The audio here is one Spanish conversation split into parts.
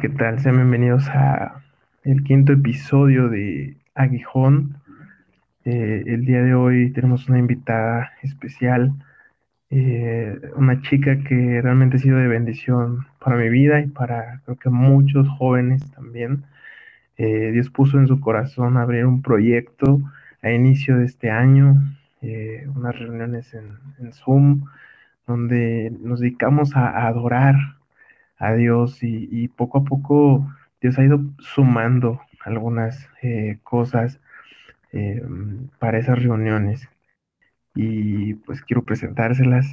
¿qué tal? Sean bienvenidos a el quinto episodio de Aguijón. Eh, el día de hoy tenemos una invitada especial, eh, una chica que realmente ha sido de bendición para mi vida y para creo que muchos jóvenes también. Eh, Dios puso en su corazón abrir un proyecto a inicio de este año, unas reuniones en, Zoom, donde nos dedicamos a adorar a Dios y, poco a poco Dios ha ido sumando algunas eh, cosas eh, para esas reuniones. Y pues quiero presentárselas,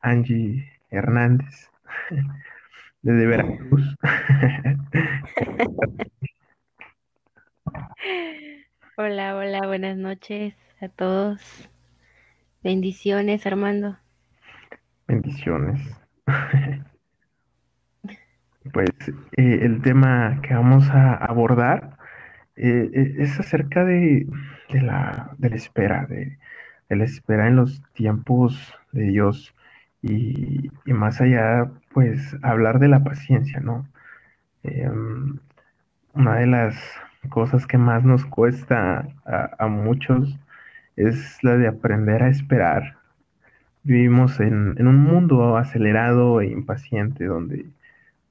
Angie Hernández, desde Veracruz. Hola, hola, buenas noches a todos. Bendiciones, Armando. Bendiciones. Pues eh, el tema que vamos a abordar eh, eh, es acerca de, la, espera, de, la espera en los tiempos de Dios y, más allá, pues hablar de la paciencia, ¿no? Em, una de las cosas que más nos cuesta a, muchos es la de aprender a esperar. Vivimos en un mundo acelerado e impaciente donde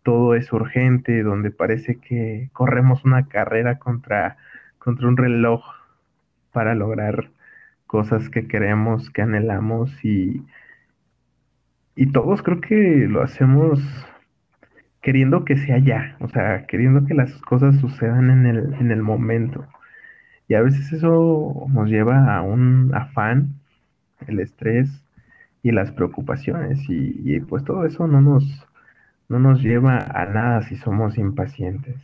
todo es urgente, donde parece que corremos una carrera contra, contra un reloj para lograr cosas que queremos, que anhelamos y, y todos creo que lo hacemos queriendo que sea ya, o sea, queriendo que las cosas sucedan en el, en el momento. Y a veces eso nos lleva a un afán, el estrés y las preocupaciones. y pues todo eso no nos, no nos lleva a nada si somos impacientes,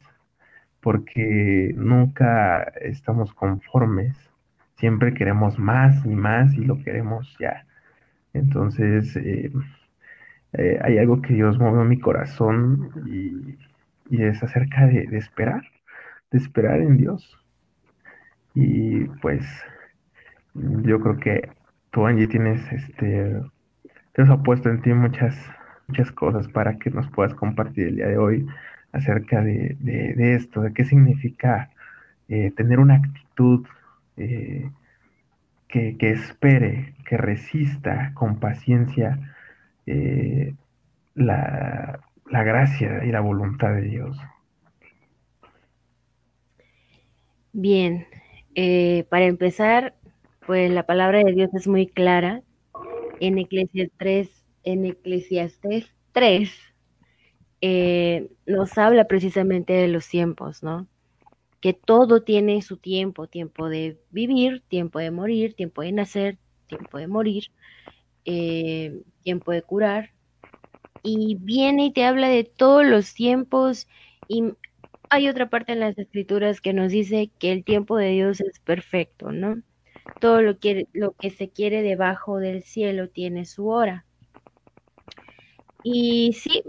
porque nunca estamos conformes, siempre queremos más y más y lo queremos ya. Entonces, eh, eh, hay algo que Dios mueve mi corazón y, es acerca de, esperar, de esperar en Dios. Y pues yo creo que tú, Angie, tienes este, Dios ha puesto en ti muchas muchas cosas para que nos puedas compartir el día de hoy acerca de, esto, de qué significa eh, tener una actitud eh, que, espere, que resista con paciencia eh, la, la gracia y la voluntad de Dios. Bien, para empezar, pues la palabra de Dios es muy clara. En Eclesiastes 3, en Eclesiastes 3 eh, nos habla precisamente de los tiempos, ¿no? Que todo tiene su tiempo, tiempo de vivir, tiempo de morir, tiempo de nacer, tiempo de morir, eh, tiempo de curar. Y viene y te habla de todos los tiempos y hay otra parte en las escrituras que nos dice que el tiempo de Dios es perfecto, ¿no? Todo lo que, lo que se quiere debajo del cielo tiene su hora. Y sí,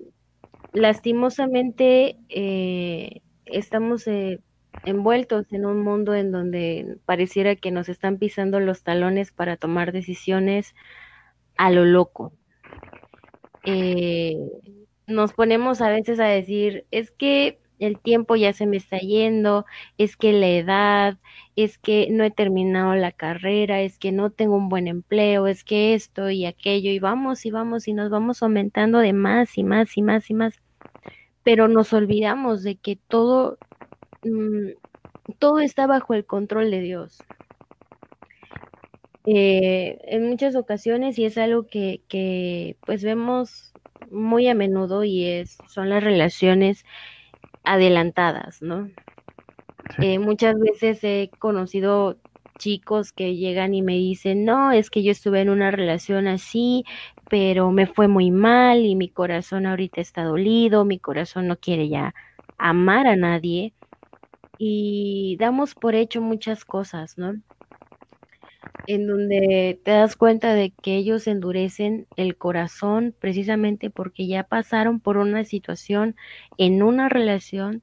lastimosamente eh, estamos eh, envueltos en un mundo en donde pareciera que nos están pisando los talones para tomar decisiones a lo loco. Eh, nos ponemos a veces a decir, es que el tiempo ya se me está yendo, es que la edad, es que no he terminado la carrera, es que no tengo un buen empleo, es que esto y aquello, y vamos y vamos y nos vamos aumentando de más y más y más y más. Pero nos olvidamos de que todo, mm, todo está bajo el control de Dios. Eh, en muchas ocasiones, y es algo que, que pues vemos muy a menudo, y es, son las relaciones adelantadas, ¿no? Eh, muchas veces he conocido chicos que llegan y me dicen, no, es que yo estuve en una relación así, pero me fue muy mal y mi corazón ahorita está dolido, mi corazón no quiere ya amar a nadie y damos por hecho muchas cosas, ¿no? En donde te das cuenta de que ellos endurecen el corazón precisamente porque ya pasaron por una situación en una relación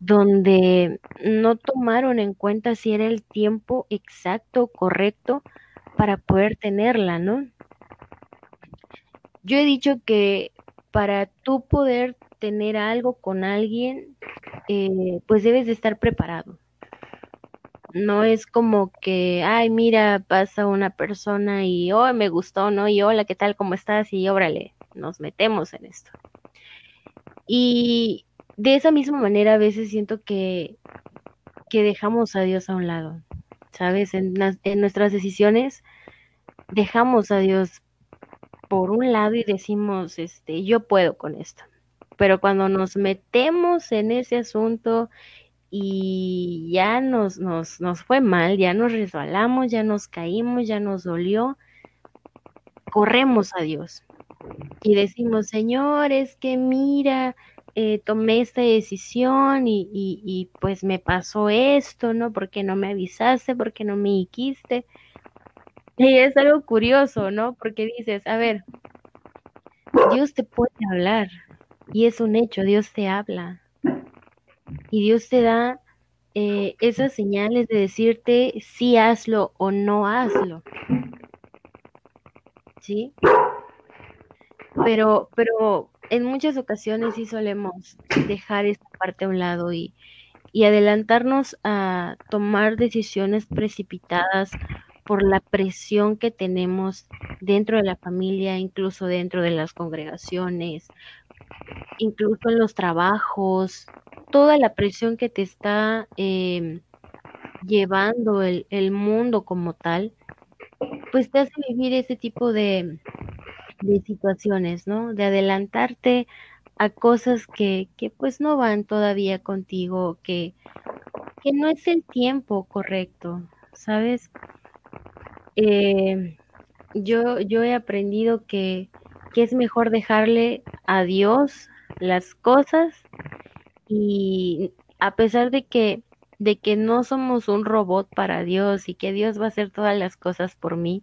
donde no tomaron en cuenta si era el tiempo exacto, correcto para poder tenerla, ¿no? Yo he dicho que para tú poder tener algo con alguien, eh, pues debes de estar preparado. No es como que, ay, mira, pasa una persona y, oh, me gustó, ¿no? Y hola, ¿qué tal? ¿Cómo estás? Y órale, nos metemos en esto. Y de esa misma manera a veces siento que, que dejamos a Dios a un lado, ¿sabes? En, en nuestras decisiones dejamos a Dios por un lado y decimos, este, yo puedo con esto. Pero cuando nos metemos en ese asunto y ya nos, nos, nos fue mal, ya nos resbalamos, ya nos caímos, ya nos dolió, corremos a Dios y decimos, Señor, es que mira, eh, tomé esta decisión y, y, y, pues me pasó esto, ¿no? Porque no me avisaste, porque no me dijiste. Y es algo curioso, ¿no? Porque dices, a ver, Dios te puede hablar y es un hecho, Dios te habla. Y Dios te da eh, esas señales de decirte si hazlo o no hazlo. ¿Sí? Pero, pero en muchas ocasiones sí solemos dejar esta parte a un lado y, y adelantarnos a tomar decisiones precipitadas por la presión que tenemos dentro de la familia, incluso dentro de las congregaciones, incluso en los trabajos, toda la presión que te está eh, llevando el, el, mundo como tal, pues te hace vivir ese tipo de, de situaciones, ¿no? De adelantarte a cosas que, que pues no van todavía contigo, que, que no es el tiempo correcto, ¿sabes? Eh, yo, yo he aprendido que, que es mejor dejarle a Dios las cosas y a pesar de que de que no somos un robot para Dios y que Dios va a hacer todas las cosas por mí,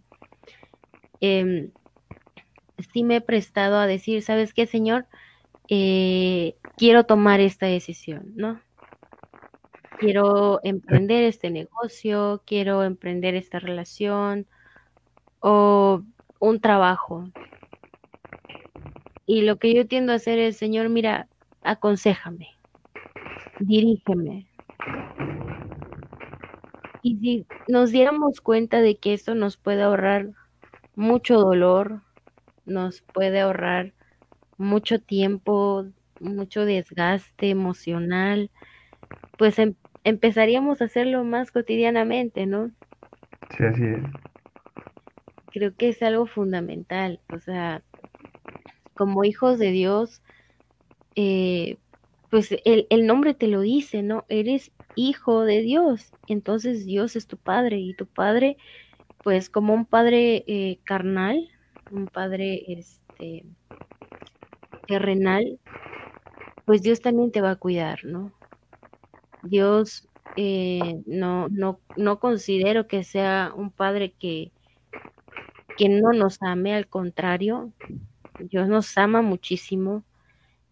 eh, sí me he prestado a decir, ¿sabes qué, Señor? Eh, quiero tomar esta decisión, ¿no? quiero emprender este negocio, quiero emprender esta relación o un trabajo. Y lo que yo tiendo a hacer es, Señor, mira, aconsejame, dirígeme. Y si nos diéramos cuenta de que esto nos puede ahorrar mucho dolor, nos puede ahorrar mucho tiempo, mucho desgaste emocional, pues em empezaríamos a hacerlo más cotidianamente, ¿no? Sí, así es. Creo que es algo fundamental, o sea, como hijos de Dios, eh, pues el, el, nombre te lo dice, ¿no? Eres hijo de Dios, entonces Dios es tu padre y tu padre, pues como un padre eh, carnal, un padre este terrenal, pues Dios también te va a cuidar, ¿no? Dios eh, no, no, no considero que sea un padre que, que no nos ame, al contrario, Dios nos ama muchísimo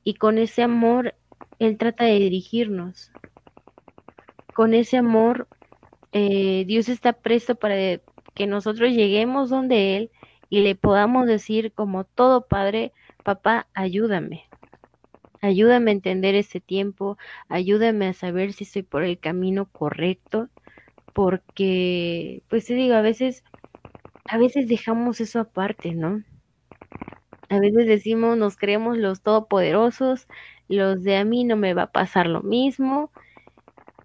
y con ese amor Él trata de dirigirnos. Con ese amor eh, Dios está presto para que nosotros lleguemos donde Él y le podamos decir como todo padre, papá, ayúdame. Ayúdame a entender ese tiempo, ayúdame a saber si estoy por el camino correcto, porque, pues te digo, a veces, a veces dejamos eso aparte, ¿no? A veces decimos, nos creemos los todopoderosos, los de a mí no me va a pasar lo mismo,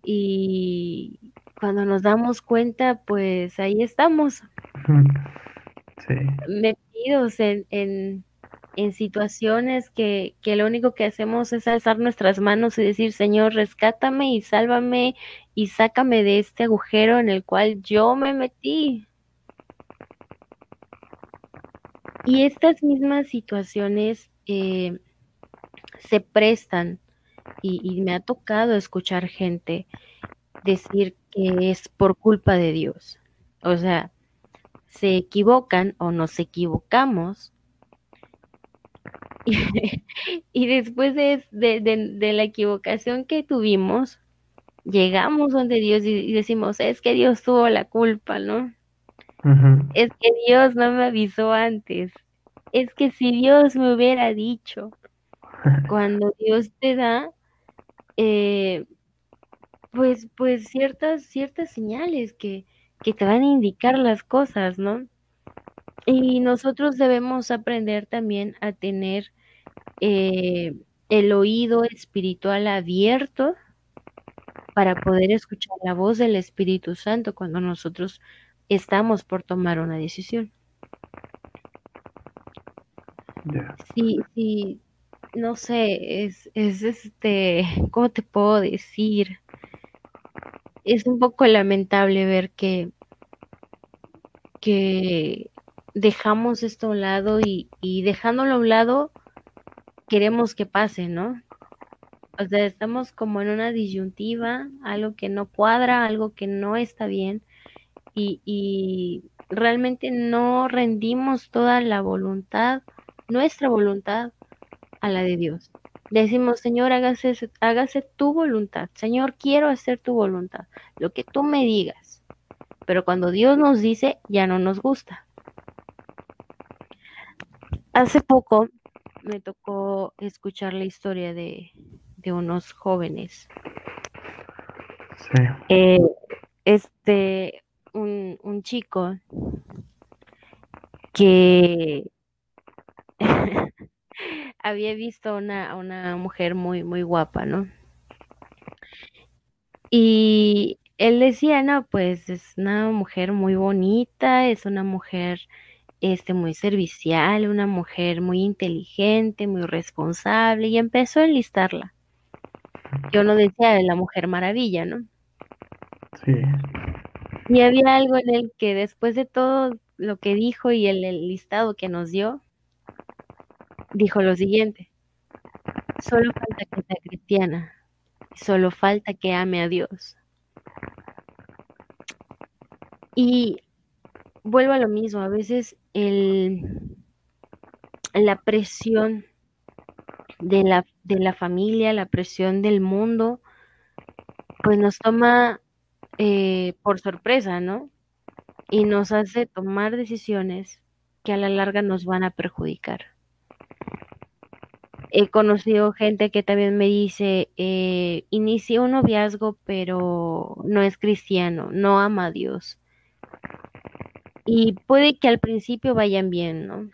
y cuando nos damos cuenta, pues ahí estamos. Sí. Metidos en, en, en situaciones que, que, lo único que hacemos es alzar nuestras manos y decir, Señor, rescátame y sálvame y sácame de este agujero en el cual yo me metí. Y estas mismas situaciones eh, se prestan y, y me ha tocado escuchar gente decir que es por culpa de Dios. O sea, se equivocan o nos equivocamos y, después de, de, de, la equivocación que tuvimos, llegamos donde Dios y, decimos, es que Dios tuvo la culpa, ¿no? Uh -huh. Es que Dios no me avisó antes. Es que si Dios me hubiera dicho. cuando Dios te da, eh, pues, pues ciertas, ciertas señales que, que te van a indicar las cosas, ¿no? Y nosotros debemos aprender también a tener eh, el oído espiritual abierto para poder escuchar la voz del Espíritu Santo cuando nosotros estamos por tomar una decisión. Sí, sí, no sé, es, es este, ¿cómo te puedo decir? Es un poco lamentable ver que, que dejamos esto a un lado y, y dejándolo a un lado queremos que pase, ¿no? O sea, estamos como en una disyuntiva, algo que no cuadra, algo que no está bien y, y realmente no rendimos toda la voluntad, nuestra voluntad a la de Dios. Decimos, Señor, hágase, hágase tu voluntad. Señor, quiero hacer tu voluntad, lo que tú me digas. Pero cuando Dios nos dice, ya no nos gusta. Hace poco me tocó escuchar la historia de, de unos jóvenes. Sí. Eh, este, un, un chico que había visto una, una mujer muy, muy guapa, ¿no? Y él decía, no, pues es una mujer muy bonita, es una mujer este, muy servicial, una mujer muy inteligente, muy responsable, y empezó a enlistarla. Yo no decía de la mujer maravilla, ¿no? Sí. Y había algo en el que después de todo lo que dijo y el, el listado que nos dio, dijo lo siguiente, solo falta que sea cristiana, solo falta que ame a Dios. Y vuelvo a lo mismo, a veces el, la presión de la, de la familia, la presión del mundo, pues nos toma eh, por sorpresa, ¿no? Y nos hace tomar decisiones que a la larga nos van a perjudicar. He conocido gente que también me dice, eh, inicié un noviazgo, pero no es cristiano, no ama a Dios. Y puede que al principio vayan bien, ¿no?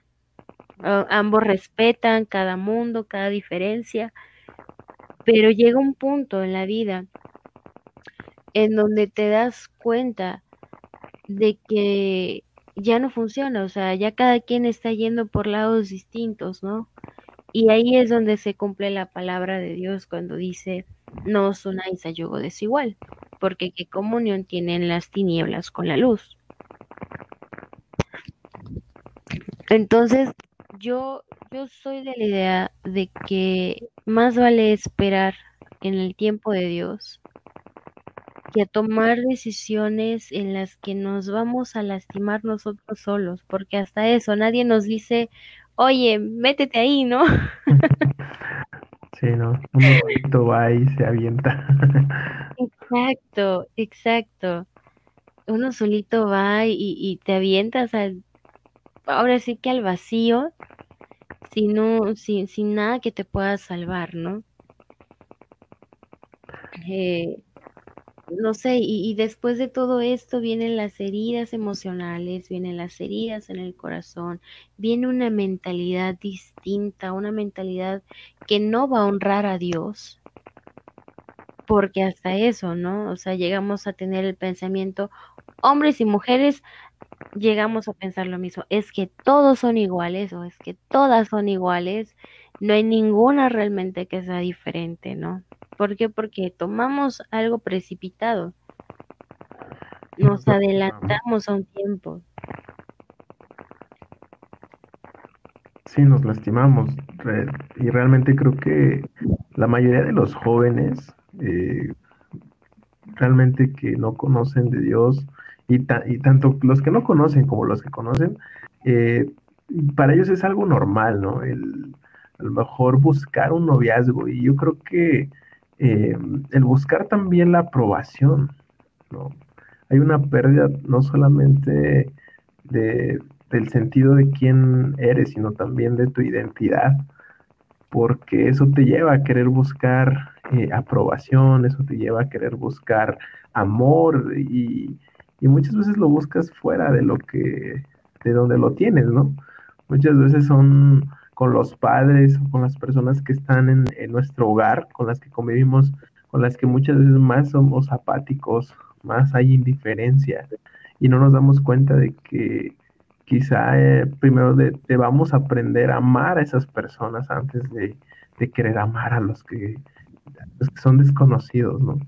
ambos respetan cada mundo, cada diferencia, pero llega un punto en la vida en donde te das cuenta de que ya no funciona, o sea, ya cada quien está yendo por lados distintos, ¿no? Y ahí es donde se cumple la palabra de Dios cuando dice, no os unáis a yugo desigual, porque qué comunión tienen las tinieblas con la luz. Entonces, yo, yo soy de la idea de que más vale esperar en el tiempo de Dios que a tomar decisiones en las que nos vamos a lastimar nosotros solos, porque hasta eso nadie nos dice, oye, métete ahí, ¿no? Sí, ¿no? Un momento va y se avienta. Exacto, exacto. Uno solito va y, y te avientas al, ahora sí que al vacío, sin, no, sin, sin nada que te pueda salvar, ¿no? Eh, no sé, y, después de todo esto vienen las heridas emocionales, vienen las heridas en el corazón, viene una mentalidad distinta, una mentalidad que no va a honrar a Dios, porque hasta eso, ¿no? O sea, llegamos a tener el pensamiento, hombres y mujeres, llegamos a pensar lo mismo, es que todos son iguales o es que todas son iguales, no hay ninguna realmente que sea diferente, ¿no? ¿Por qué? Porque tomamos algo precipitado, nos adelantamos a un tiempo. Sí, nos lastimamos y realmente creo que la mayoría de los jóvenes eh, realmente que no conocen de Dios, y, y tanto los que no conocen como los que conocen, eh, para ellos es algo normal, ¿no? El, a lo mejor buscar un noviazgo y yo creo que eh, el buscar también la aprobación, ¿no? Hay una pérdida no solamente de, del sentido de quién eres, sino también de tu identidad. porque eso te lleva a querer buscar eh, aprobación, eso te lleva a querer buscar amor y, y, muchas veces lo buscas fuera de lo que, de donde lo tienes, ¿no? Muchas veces son con los padres o con las personas que están en, nuestro hogar, con las que convivimos, con las que muchas veces más somos apáticos, más hay indiferencia y no nos damos cuenta de que quizá eh, primero debamos aprender a amar a esas personas antes de, querer amar a los que, son desconocidos, ¿no?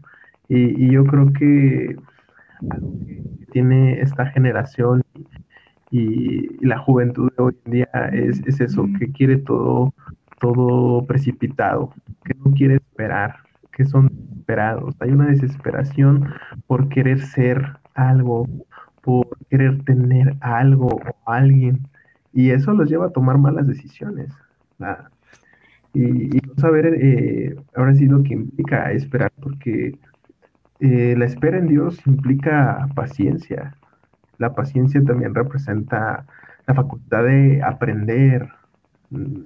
Y, yo creo que algo que tiene esta generación y, la juventud de hoy en día es, es, eso, que quiere todo, todo precipitado, que no quiere esperar, que son desesperados. Hay una desesperación por querer ser algo, por querer tener algo o alguien. Y eso los lleva a tomar malas decisiones. Y, y, no saber eh, ahora sí lo que implica esperar, porque eh, la espera en Dios implica paciencia. La paciencia también representa la facultad de aprender, mm,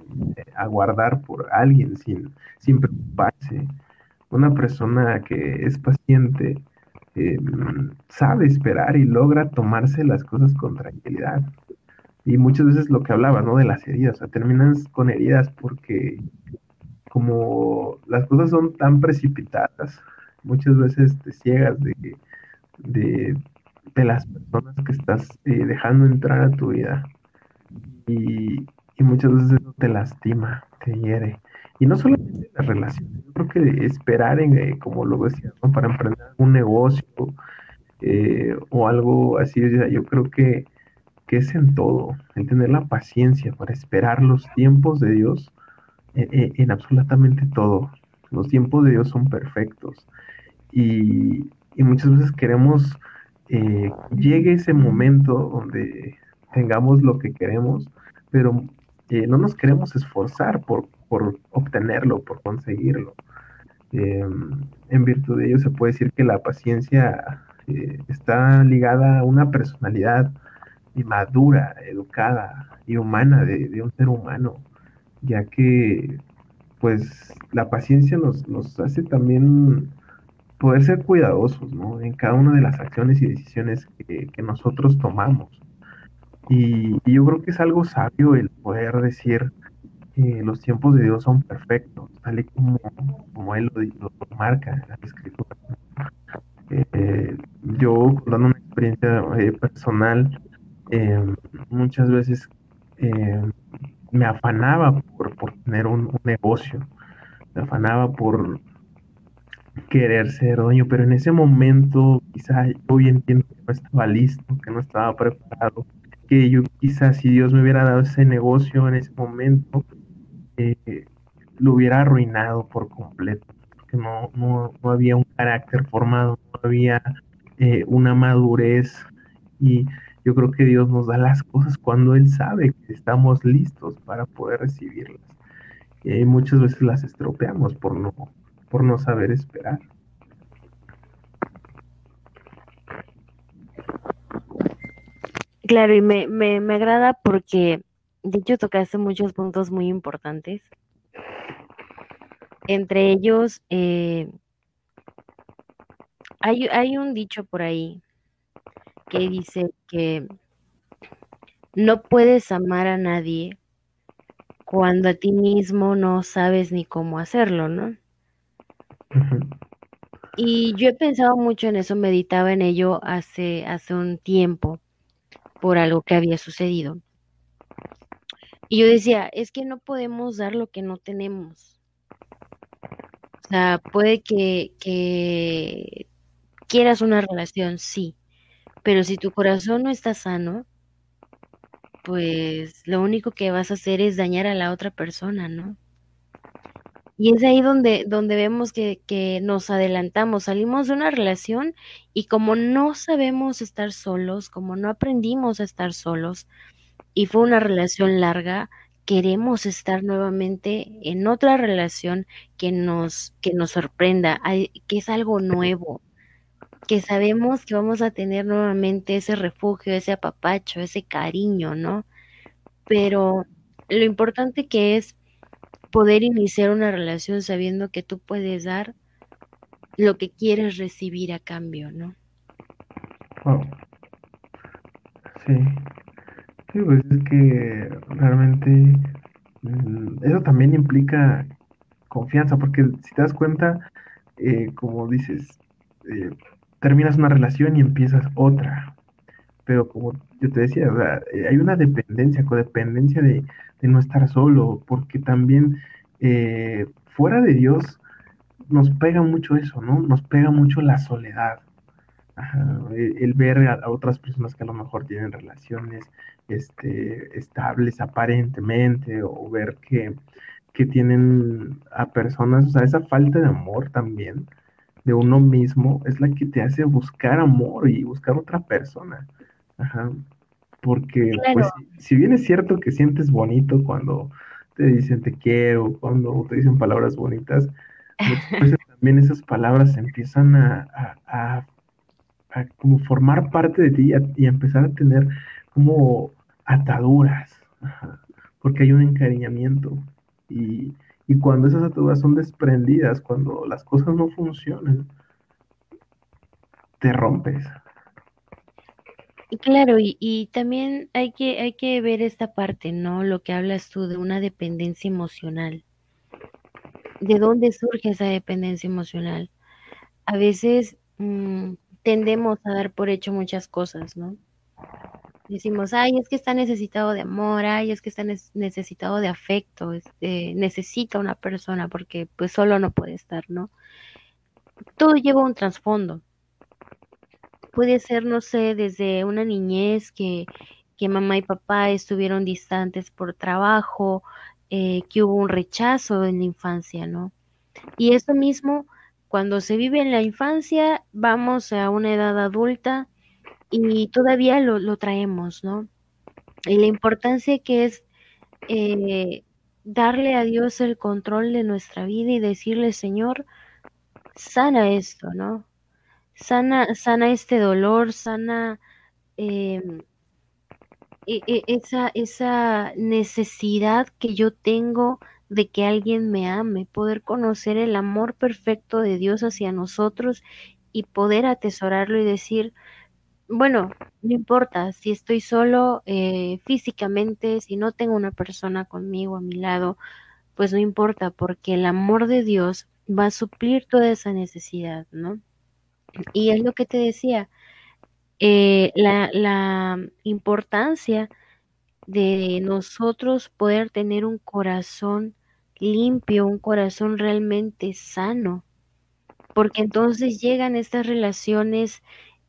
a guardar por alguien sin, sin preocuparse. Una persona que es paciente eh, sabe esperar y logra tomarse las cosas con tranquilidad. Y muchas veces lo que hablaba, ¿no? De las heridas, o sea, terminas con heridas porque como las cosas son tan precipitadas, muchas veces te ciegas de, de, las personas que estás eh, dejando entrar a tu vida. Y, y muchas veces te lastima, te hiere. Y no solamente las relaciones, yo creo que esperar en, eh, como lo decía, para emprender un negocio eh, o algo así, yo creo que, que, es en todo, en tener la paciencia para esperar los tiempos de Dios eh, en absolutamente todo. Los tiempos de Dios son perfectos y, y muchas veces queremos que llegue ese momento donde tengamos lo que queremos, pero no nos queremos esforzar por, por obtenerlo, por conseguirlo. Em, en virtud de ello se puede decir que la paciencia eh, está ligada a una personalidad madura, educada y humana de, un ser humano, ya que pues la paciencia nos, nos hace también poder ser cuidadosos en cada una de las acciones y decisiones que, nosotros tomamos. Y, yo creo que es algo sabio el poder decir, los tiempos de Dios son perfectos, tal y como, como Él lo, marca en la escritura. Eh, yo, dando una experiencia eh, personal, em, muchas veces em, me afanaba por, por tener un, negocio, me afanaba por querer ser dueño, pero en ese momento quizá yo entiendo que no estaba listo, que no estaba preparado, que yo quizás si Dios me hubiera dado ese negocio en ese momento, eh, lo hubiera arruinado por completo, porque no, no, había un carácter formado, no había eh, una madurez y yo creo que Dios nos da las cosas cuando Él sabe que estamos listos para poder recibirlas. Y muchas veces las estropeamos por no, por no saber esperar. Claro, y me, me, me agrada porque de hecho, tocaste muchos puntos muy importantes. Entre ellos, eh, hay, hay un dicho por ahí que dice que no puedes amar a nadie cuando a ti mismo no sabes ni cómo hacerlo, ¿no? Y yo he pensado mucho en eso, meditaba en ello hace, hace un tiempo por algo que había sucedido. Y yo decía, es que no podemos dar lo que no tenemos. O sea, puede que, que quieras una relación, sí, pero si tu corazón no está sano, pues lo único que vas a hacer es dañar a la otra persona, ¿no? Y es ahí donde, donde vemos que, que, nos adelantamos, salimos de una relación y como no sabemos estar solos, como no aprendimos a estar solos, y fue una relación larga, queremos estar nuevamente en otra relación que nos, que nos sorprenda, que es algo nuevo, que sabemos que vamos a tener nuevamente ese refugio, ese apapacho, ese cariño, ¿no? Pero lo importante que es poder iniciar una relación sabiendo que tú puedes dar lo que quieres recibir a cambio, ¿no? Sí. Sí, pues es que realmente mm, eso también implica confianza, porque si te das cuenta, eh, como dices, eh, terminas una relación y empiezas otra. Pero como yo te decía, eh, hay una dependencia, codependencia de, de, no estar solo, porque también fuera de Dios nos pega mucho eso, ¿no? Nos pega mucho la soledad. el, ver a, otras personas que a lo mejor tienen relaciones este, estables aparentemente, o ver que, que tienen a personas, o sea, esa falta de amor también de uno mismo es la que te hace buscar amor y buscar otra persona. Ajá. Porque, pues, si bien es cierto que sientes bonito cuando te dicen te quiero, cuando te dicen palabras bonitas, pues también esas palabras empiezan a, a, como formar parte de ti y, a, empezar a tener como ataduras, porque hay un encariñamiento. Y, y cuando esas ataduras son desprendidas, cuando las cosas no funcionan, te rompes. Claro, y, también hay que, hay que ver esta parte, ¿no? Lo que hablas tú de una dependencia emocional. ¿De dónde surge esa dependencia emocional? A veces mm, tendemos a dar por hecho muchas cosas, ¿no? Decimos, ay, es que está necesitado de amor, ay, es que está necesitado de afecto, este, necesita una persona porque pues solo no puede estar, ¿no? Todo lleva un trasfondo. Puede ser, no sé, desde una niñez que, que mamá y papá estuvieron distantes por trabajo, eh, que hubo un rechazo en la infancia, ¿no? Y eso mismo, cuando se vive en la infancia, vamos a una edad adulta y todavía lo, traemos, ¿no? Y la importancia que es eh, darle a Dios el control de nuestra vida y decirle, Señor, sana esto, ¿no? Sana, sana este dolor, sana em, e, e, esa, esa necesidad que yo tengo de que alguien me ame, poder conocer el amor perfecto de Dios hacia nosotros y poder atesorarlo y decir, bueno, no importa si estoy solo eh, físicamente, si no tengo una persona conmigo a mi lado, pues no importa, porque el amor de Dios va a suplir toda esa necesidad, ¿no? Y es lo que te decía, eh, la, la importancia de nosotros poder tener un corazón limpio, un corazón realmente sano, porque entonces llegan estas relaciones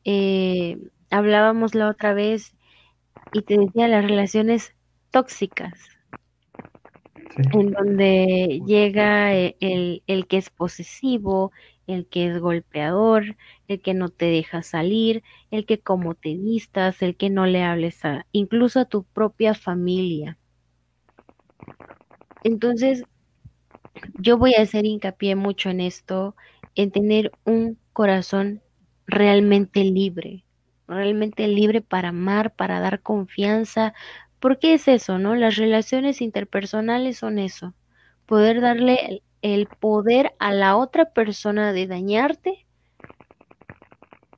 eh, hablábamos la otra vez y te decía las relaciones tóxicas, en donde llega e, el, el, que es posesivo, el que es golpeador, el que no te deja salir, el que como te vistas, el que no le hables a, incluso a tu propia familia. Entonces, yo voy a hacer hincapié mucho en esto, en tener un corazón realmente libre, realmente libre para amar, para dar confianza, porque es eso, ¿no? Las relaciones interpersonales son eso, poder darle el, poder a la otra persona de dañarte,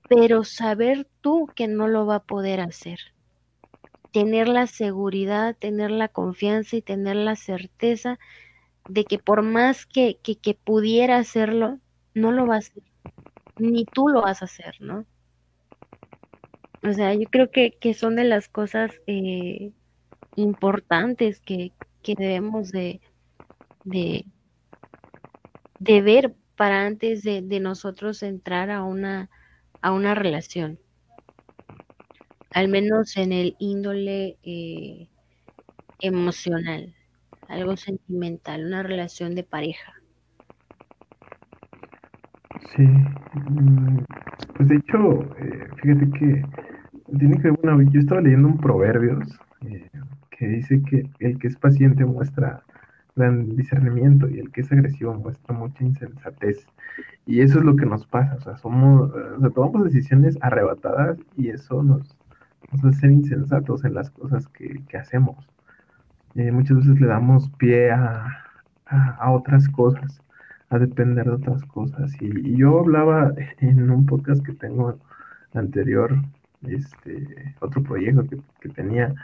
pero saber tú que no lo va a poder hacer. Tener la seguridad, tener la confianza y tener la certeza de que por más que, que, que pudiera hacerlo, no lo va a hacer ni tú lo vas a hacer, ¿no? O sea, yo creo que, son de las cosas eh, importantes que, debemos de, de, ver para antes de, nosotros entrar a una, a una relación. Al menos en el índole eh, emocional, algo sentimental, una relación de pareja. Sí, mm, pues de hecho, eh, fíjate que tiene que ver yo estaba leyendo un proverbios eh, que dice que el que es paciente muestra gran discernimiento y el que es agresivo muestra mucha insensatez. Y eso es lo que nos pasa, o sea, somos, o sea, tomamos decisiones arrebatadas y eso nos, hace ser insensatos en las cosas que, hacemos. Eh, muchas veces le damos pie a, otras cosas, a depender de otras cosas. Y, yo hablaba en un podcast que tengo anterior, este, otro proyecto que, tenía,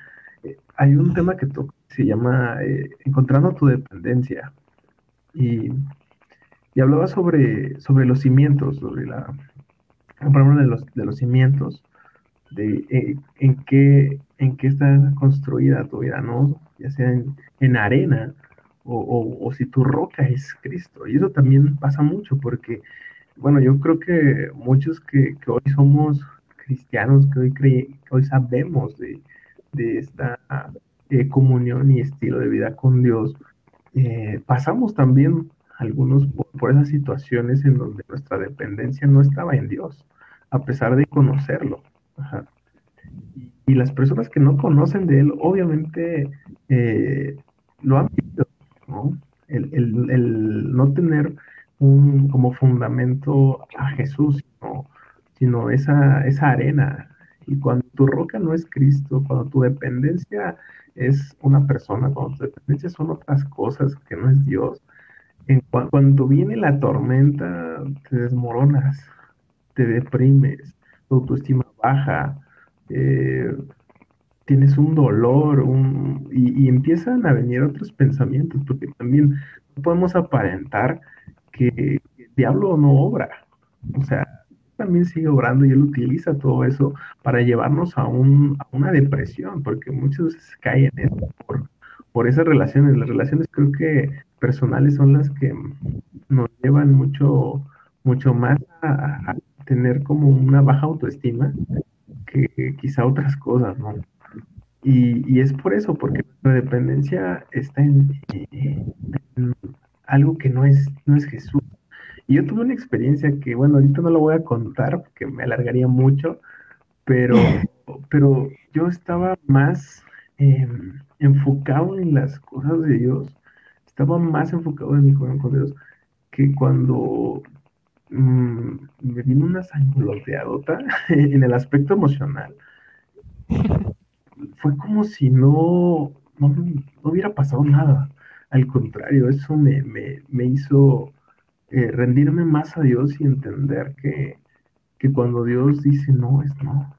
eh, hay un tema que se llama eh, Encontrando tu dependencia. Y, hablaba sobre, sobre los cimientos, sobre la, de los, de los cimientos, de eh, en, qué, en qué está construida tu vida, ¿no? Ya sea en, arena o, si tu roca es Cristo. Y eso también pasa mucho porque, bueno, yo creo que muchos que, hoy somos cristianos, que hoy, que hoy sabemos de, esta eh, comunión y estilo de vida con Dios, eh, pasamos también algunos por, esas situaciones en donde nuestra dependencia no estaba en Dios, a pesar de conocerlo. Y, las personas que no conocen de Él, obviamente eh, lo han visto, ¿no? El, no tener un, como fundamento a Jesús, sino, sino esa, esa arena. Y cuando tu roca no es Cristo, cuando tu dependencia es una persona, cuando tu dependencia son otras cosas que no es Dios, cuando viene la tormenta, te desmoronas, te deprimes, tu autoestima baja, eh, tienes un dolor y, empiezan a venir otros pensamientos, porque también no podemos aparentar que el diablo no obra. O sea, también sigue obrando y él utiliza todo eso para llevarnos a, una depresión, porque muchas veces caen en eso por, esas relaciones. Las relaciones creo que personales son las que nos llevan mucho, mucho más a, tener como una baja autoestima que quizá otras cosas, ¿no? Y, es por eso, porque la dependencia está en, algo que no es, no es Jesús. Y yo tuve una experiencia que, bueno, ahorita no lo voy a contar porque me alargaría mucho, pero, pero yo estaba más em, enfocado en las cosas de Dios estaba más enfocado en mi corazón con Dios que cuando mm, me vino una sangoloteadota en el aspecto emocional. Fue como si no, no, hubiera pasado nada. Al contrario, eso me, hizo eh, rendirme más a Dios y entender que, que cuando Dios dice no, es no.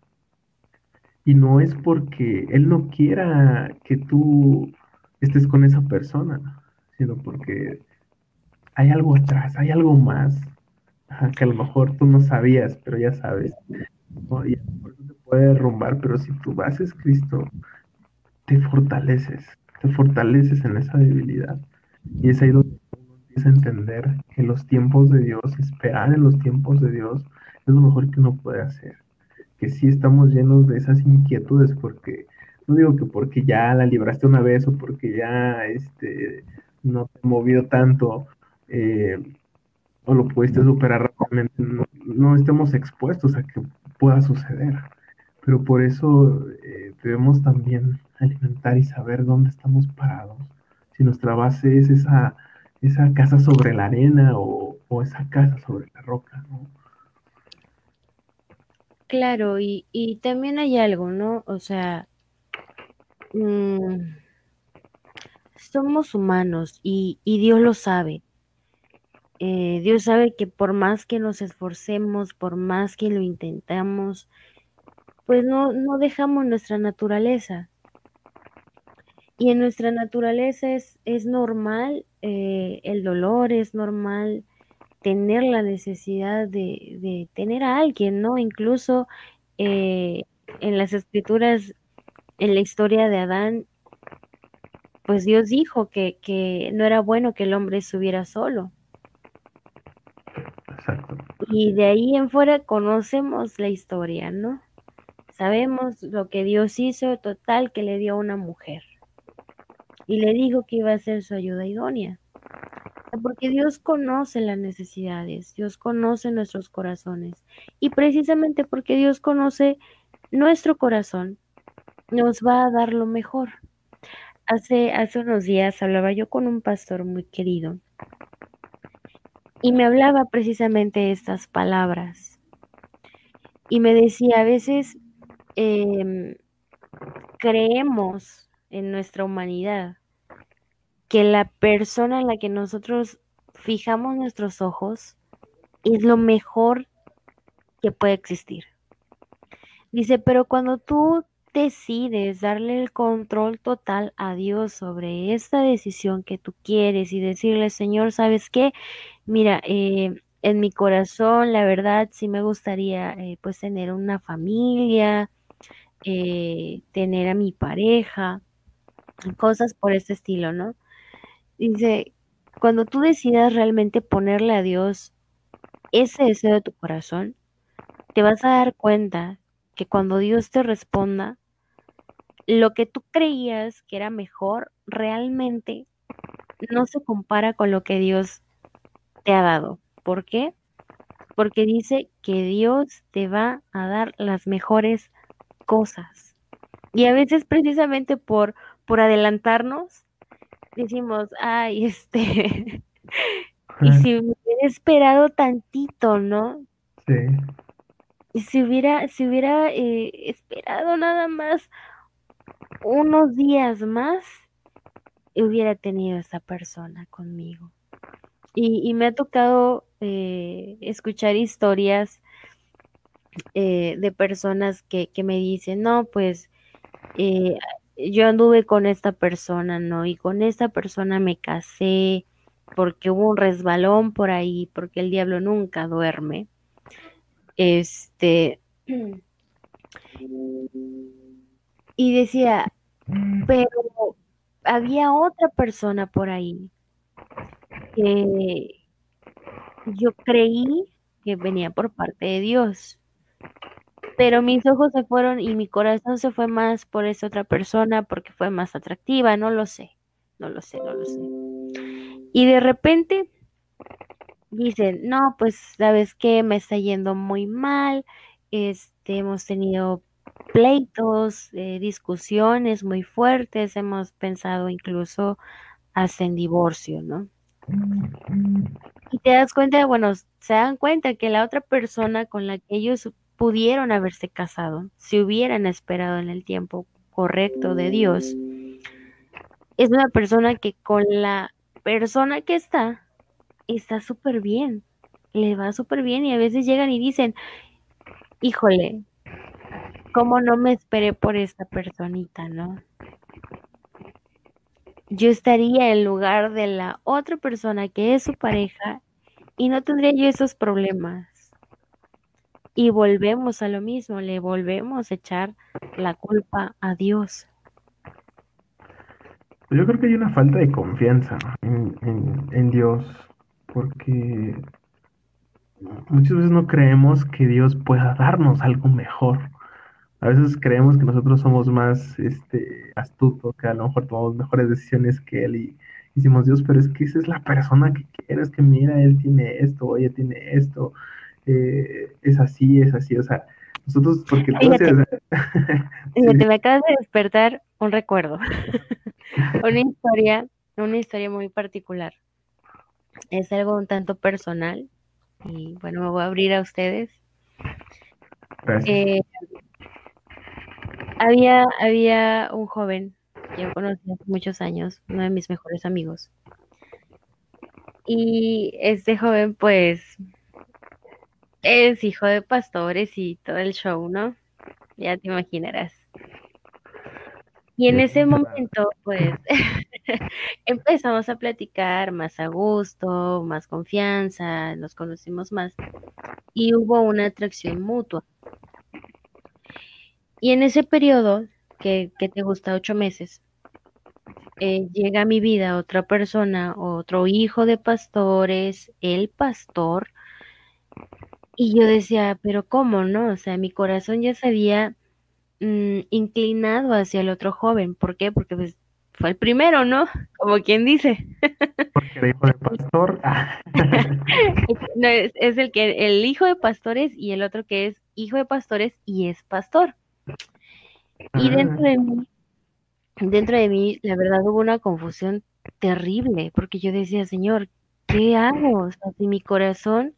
Y no es porque Él no quiera que tú estés con esa persona, sino porque hay algo atrás, hay algo más que a lo mejor tú no sabías, pero ya sabes. Y por eso te puede derrumbar, pero si tú vas es Cristo, te fortaleces, te fortaleces en esa debilidad. Y es ahí a entender que los tiempos de Dios, esperar en los tiempos de Dios, es lo mejor que uno puede hacer. Que sí estamos llenos de esas inquietudes porque, no digo que porque ya la libraste una vez o porque ya este, no te ha movido tanto eh, o lo pudiste superar rápidamente, no, estemos expuestos a que pueda suceder. Pero por eso eh, debemos también alimentar y saber dónde estamos parados. Si nuestra base es esa, esa casa sobre la arena o, esa casa sobre la roca, Claro, y, también hay algo, ¿no? O sea, mmm, somos humanos y, Dios lo sabe. Eh, Dios sabe que por más que nos esforcemos, por más que lo intentamos, pues no, no dejamos nuestra naturaleza. Y en nuestra naturaleza es, es normal eh, el dolor, es normal tener la necesidad de, tener a alguien, ¿no? Incluso eh, en las escrituras, en la historia de Adán, pues Dios dijo que, no era bueno que el hombre estuviera solo. Exacto. Y de ahí en fuera conocemos la historia, ¿no? Sabemos lo que Dios hizo total que le dio a una mujer. Y le dijo que iba a ser su ayuda idónea. Porque Dios conoce las necesidades, Dios conoce nuestros corazones. Y precisamente porque Dios conoce nuestro corazón, nos va a dar lo mejor. Hace, hace unos días hablaba yo con un pastor muy querido y me hablaba precisamente estas palabras. Y me decía, a veces em, creemos en nuestra humanidad que la persona en la que nosotros fijamos nuestros ojos es lo mejor que puede existir. Dice, pero cuando tú decides darle el control total a Dios sobre esta decisión que tú quieres y decirle, Señor, ¿sabes qué? Mira, eh, en mi corazón, la verdad, sí me gustaría eh, pues tener una familia, eh, tener a mi pareja, cosas por este estilo, ¿no? Dice, cuando tú decidas realmente ponerle a Dios ese deseo de tu corazón, te vas a dar cuenta que cuando Dios te responda, lo que tú creías que era mejor realmente no se compara con lo que Dios te ha dado. ¿Por qué? Porque dice que Dios te va a dar las mejores cosas. Y a veces precisamente por, por adelantarnos, decimos, ay, este, y si hubiera esperado tantito, ¿no? Sí. Y si hubiera, si hubiera eh, esperado nada más unos días más, hubiera tenido esa persona conmigo. Y, me ha tocado eh, escuchar historias eh, de personas que, que, me dicen, no, pues eh, yo anduve con esta persona, ¿no? Y con esta persona me casé porque hubo un resbalón por ahí, porque el diablo nunca duerme. Este. Y decía, pero había otra persona por ahí que yo creí que venía por parte de Dios. Pero mis ojos se fueron y mi corazón se fue más por esa otra persona porque fue más atractiva, no lo sé, no lo sé, no lo sé. Y de repente dicen, no, pues sabes que me está yendo muy mal, este, hemos tenido pleitos, eh, discusiones muy fuertes, hemos pensado incluso hasta en divorcio, ¿no? Y te das cuenta, bueno, se dan cuenta que la otra persona con la que ellos pudieron haberse casado, si hubieran esperado en el tiempo correcto de Dios, es una persona que con la persona que está, está súper bien, le va súper bien y a veces llegan y dicen, híjole, ¿cómo no me esperé por esta personita, no? Yo estaría en lugar de la otra persona que es su pareja y no tendría yo esos problemas. Y volvemos a lo mismo, le volvemos a echar la culpa a Dios. Yo creo que hay una falta de confianza en, en Dios, porque muchas veces no creemos que Dios pueda darnos algo mejor. A veces creemos que nosotros somos más este, astutos, que a lo mejor tomamos mejores decisiones que Él y decimos, Dios, pero es que esa es la persona que quieres, que mira, Él tiene esto, ella tiene esto, eh, es así, es así, o sea, nosotros, porque te me acabas de despertar un recuerdo, una historia, una historia muy particular. Es algo un tanto personal y bueno, me voy a abrir a ustedes. Eh, había, había un joven que yo conocí hace muchos años, uno de mis mejores amigos. Y este joven, pues, es hijo de pastores y todo el show, ¿no? Ya te imaginarás. Y en ese momento, pues, empezamos a platicar más a gusto, más confianza, nos conocimos más y hubo una atracción mutua. Y en ese periodo, que, te gusta ocho meses, eh, llega a mi vida otra persona, otro hijo de pastores, el pastor, y yo decía, pero ¿cómo no? O sea, mi corazón ya se había mm, inclinado hacia el otro joven. ¿Por qué? Porque pues, fue el primero, ¿no? Como quien dice. Porque era hijo de pastor. no, es, es, el que el hijo de pastores y el otro que es hijo de pastores y es pastor. Y dentro de mí, dentro de mí, la verdad hubo una confusión terrible, porque yo decía, Señor, ¿qué hago? O sea, si mi corazón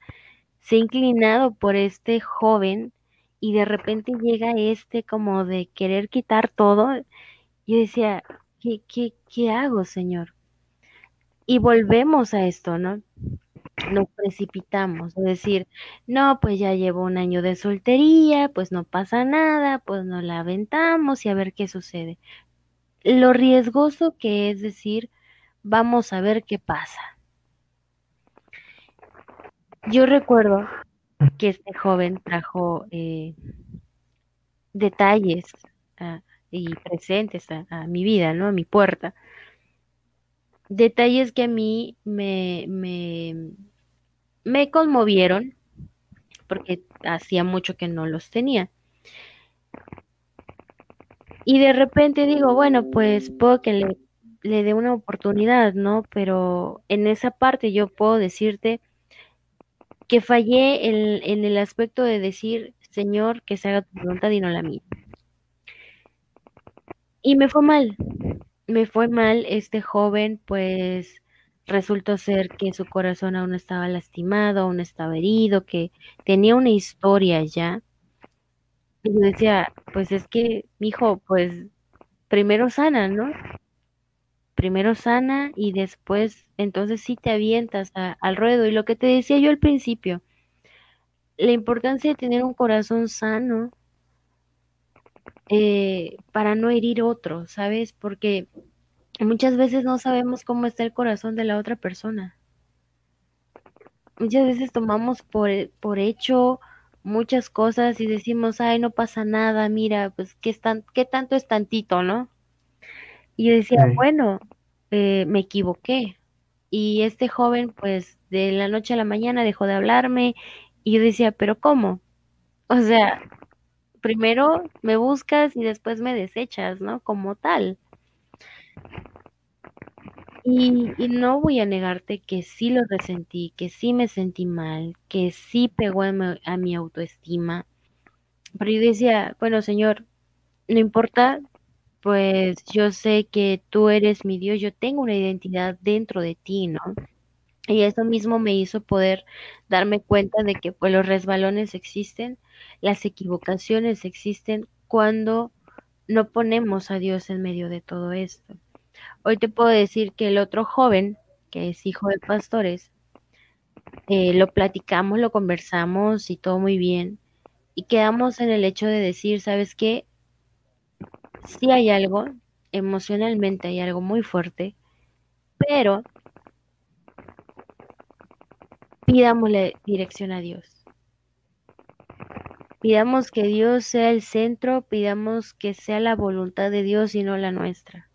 se ha inclinado por este joven y de repente llega este como de querer quitar todo, yo decía, ¿qué, qué, qué hago, Señor? Y volvemos a esto, ¿no? Nos precipitamos, es decir, no, pues ya llevo un año de soltería, pues no pasa nada, pues no la aventamos y a ver qué sucede. Lo riesgoso que es decir, vamos a ver qué pasa. Yo recuerdo que este joven trajo eh, detalles ah, y presentes a, mi vida, ¿no? A mi puerta. Detalles que a mí me, me, me conmovieron porque hacía mucho que no los tenía. Y de repente digo, bueno, pues puedo que le, le dé una oportunidad, ¿no? Pero en esa parte yo puedo decirte que fallé en, el aspecto de decir, Señor, que se haga tu voluntad y no la mía. Y me fue mal, me fue mal, este joven pues resultó ser que su corazón aún estaba lastimado, aún estaba herido, que tenía una historia ya. Y yo decía, pues es que, hijo, pues primero sana, ¿no? Primero sana y después, entonces sí te avientas al ruedo. Y lo que te decía yo al principio, la importancia de tener un corazón sano eh, para no herir otro, ¿sabes? Porque muchas veces no sabemos cómo está el corazón de la otra persona. Muchas veces tomamos por, por hecho muchas cosas y decimos, ay, no pasa nada, mira, pues qué, tan, qué tanto es tantito, ¿no? Y decía, bueno, eh, me equivoqué. Y este joven, pues, de la noche a la mañana dejó de hablarme y yo decía, pero ¿cómo? O sea, primero me buscas y después me desechas, ¿no? Como tal. Y, no voy a negarte que sí lo resentí, que sí me sentí mal, que sí pegó a mi, autoestima. Pero yo decía, bueno, Señor, no importa, pues yo sé que tú eres mi Dios, yo tengo una identidad dentro de ti, ¿no? Y eso mismo me hizo poder darme cuenta de que pues, los resbalones existen, las equivocaciones existen cuando no ponemos a Dios en medio de todo esto. Hoy te puedo decir que el otro joven, que es hijo de pastores, eh, lo platicamos, lo conversamos y todo muy bien. Y quedamos en el hecho de decir, ¿sabes qué? Sí hay algo, emocionalmente hay algo muy fuerte, pero pidámosle dirección a Dios. Pidamos que Dios sea el centro, pidamos que sea la voluntad de Dios y no la nuestra.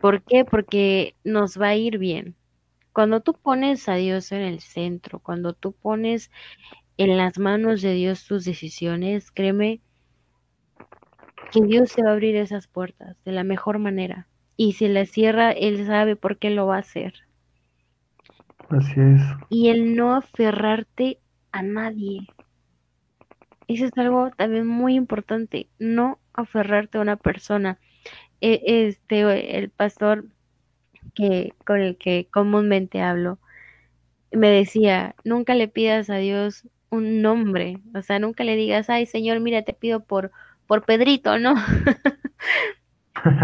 ¿Por qué? Porque nos va a ir bien. Cuando tú pones a Dios en el centro, cuando tú pones en las manos de Dios tus decisiones, créeme que Dios se va a abrir esas puertas de la mejor manera. Y si las cierra, Él sabe por qué lo va a hacer. Así es. Y el no aferrarte a nadie. Eso es algo también muy importante, no aferrarte a una persona. E, este, el pastor que, con el que comúnmente hablo, me decía, nunca le pidas a Dios un nombre, o sea, nunca le digas, ay Señor, mira, te pido por, por Pedrito, ¿no?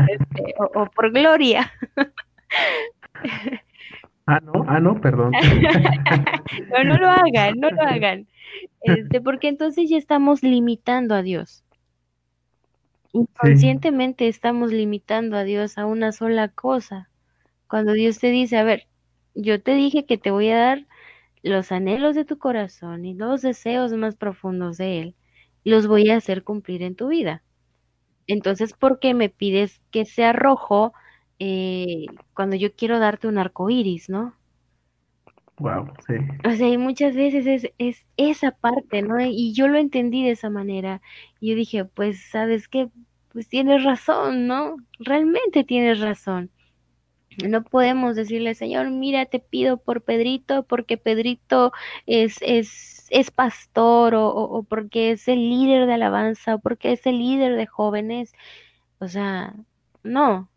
Este, o, por Gloria. Ah, no, ah, no, perdón. no, no lo hagan, no lo hagan. Este, porque entonces ya estamos limitando a Dios. Inconscientemente estamos limitando a Dios a una sola cosa. Cuando Dios te dice, a ver, yo te dije que te voy a dar los anhelos de tu corazón y los deseos más profundos de Él, los voy a hacer cumplir en tu vida. Entonces, ¿por qué me pides que sea rojo eh, cuando yo quiero darte un arco iris, ¿no? Wow, sí. O sea, y muchas veces es, es esa parte, ¿no? Y yo lo entendí de esa manera. Y yo dije, pues, ¿sabes qué? Pues tienes razón, ¿no? Realmente tienes razón. No podemos decirle, Señor, mira, te pido por Pedrito, porque Pedrito es, es, es pastor, o, o porque es el líder de alabanza, o porque es el líder de jóvenes. O sea, no,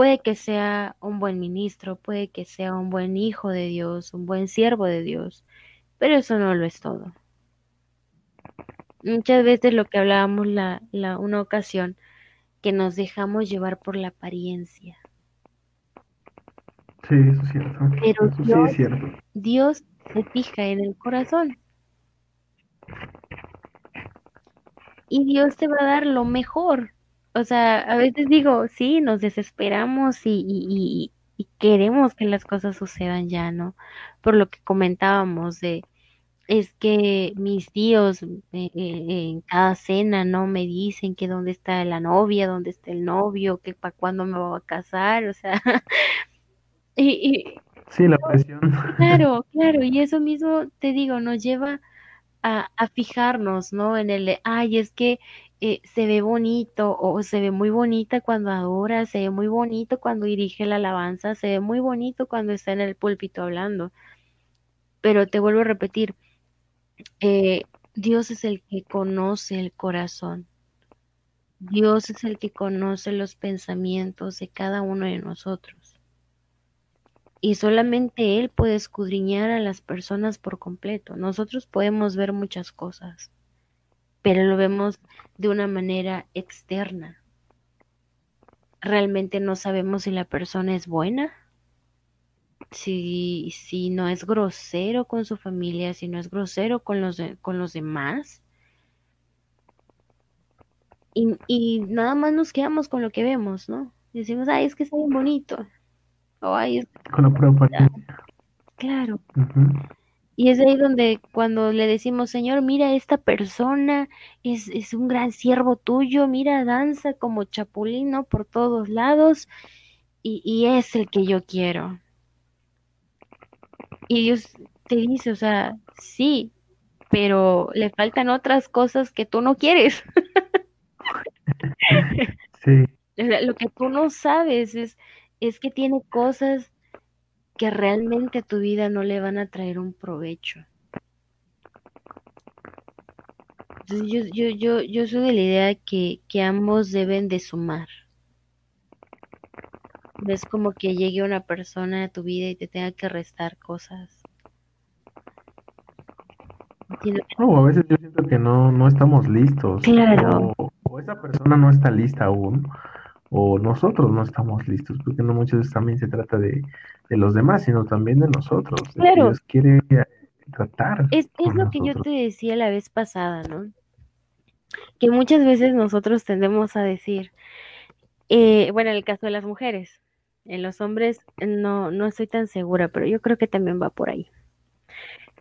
Puede que sea un buen ministro, puede que sea un buen hijo de Dios, un buen siervo de Dios, pero eso no lo es todo. Muchas veces lo que hablábamos la, una ocasión, que nos dejamos llevar por la apariencia. Sí, eso es cierto. Pero Eso sí es cierto. Dios se fija en el corazón. Y Dios te va a dar lo mejor. O sea, a veces digo, sí, nos desesperamos y, queremos que las cosas sucedan ya, ¿no? Por lo que comentábamos de, es que mis tíos eh, eh, en cada cena, ¿no? Me dicen que dónde está la novia, dónde está el novio, que para cuándo me voy a casar, o sea, y Sí, la presión. claro, claro, y eso mismo te digo, nos lleva a, a fijarnos, ¿no? En el, de, ay, es que eh, se ve bonito o se ve muy bonita cuando adora, se ve muy bonito cuando dirige la alabanza, se ve muy bonito cuando está en el púlpito hablando. Pero te vuelvo a repetir, eh, Dios es el que conoce el corazón. Dios es el que conoce los pensamientos de cada uno de nosotros. Y solamente Él puede escudriñar a las personas por completo. Nosotros podemos ver muchas cosas, pero lo vemos de una manera externa. Realmente no sabemos si la persona es buena, si, si no es grosero con su familia, si no es grosero con los, de- con los demás. Y, y nada más nos quedamos con lo que vemos, ¿no? Decimos, ay, es que está bien bonito. O ay, es Con la pura claro. Y es ahí donde cuando le decimos, Señor, mira, esta persona es, es un gran siervo tuyo, mira, danza como chapulino por todos lados y, y es el que yo quiero. Y Dios te dice, o sea, sí, pero le faltan otras cosas que tú no quieres. Sí, Lo que tú no sabes es, es que tiene cosas que realmente a tu vida no le van a traer un provecho. Entonces yo, yo, yo, yo soy de la idea que, que ambos deben de sumar. No es como que llegue una persona a tu vida y te tenga que restar cosas. No, a veces yo siento que no, no estamos listos. Claro. O, o esa persona no está lista aún. O nosotros no estamos listos. Porque no muchas veces también se trata de, de los demás, sino también de nosotros. de que Claro. Dios quiere eh, tratar Es, es lo que yo te decía la vez pasada, ¿no? Que muchas veces nosotros tendemos a decir, eh, bueno, en el caso de las mujeres, en los hombres no, no estoy tan segura, pero yo creo que también va por ahí.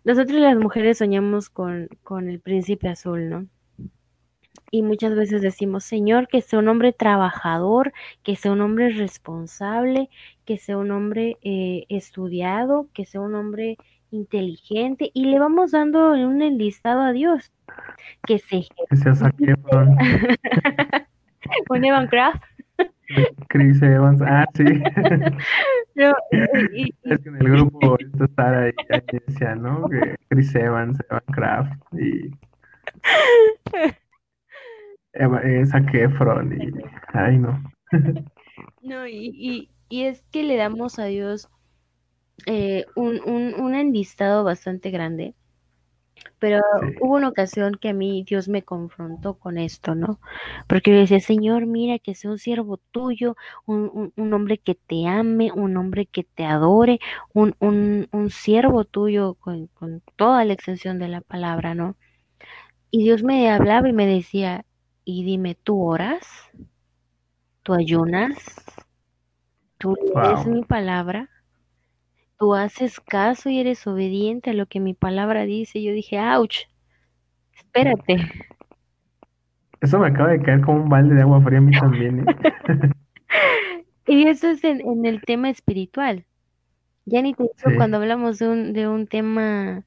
Nosotros las mujeres soñamos con, con el príncipe azul, ¿no? Y muchas veces decimos, Señor, que sea un hombre trabajador, que sea un hombre responsable, que sea un hombre eh, estudiado, que sea un hombre inteligente, y le vamos dando un enlistado a Dios, que se Que sea Zac Efron, un Evan Kraft, Chris Evans. Ah, sí. ¿no? Y- y- Es que en el grupo está Sara y ahí decía, ¿no? Que Chris Evans, Evan Kraft y Eh, Zac Efron y... Ay, no. No, y, y, y es que le damos a Dios eh, un, un, un enlistado bastante grande. Pero Sí. hubo una ocasión que a mí Dios me confrontó con esto, ¿no? Porque yo decía, Señor, mira que sea un siervo tuyo, un, un, un hombre que te ame, un hombre que te adore, un, un, un siervo tuyo con, con toda la extensión de la palabra, ¿no? Y Dios me hablaba y me decía, y dime, ¿tú oras? ¿Tú ayunas? ¿Tú lees Wow. mi palabra? ¿Tú haces caso y eres obediente a lo que mi palabra dice? Yo dije, ouch, espérate. Eso me acaba de caer como un balde de agua fría a mí también, ¿eh? Y eso es en, en el tema espiritual. Ya ni te digo Sí. cuando hablamos de un, de un tema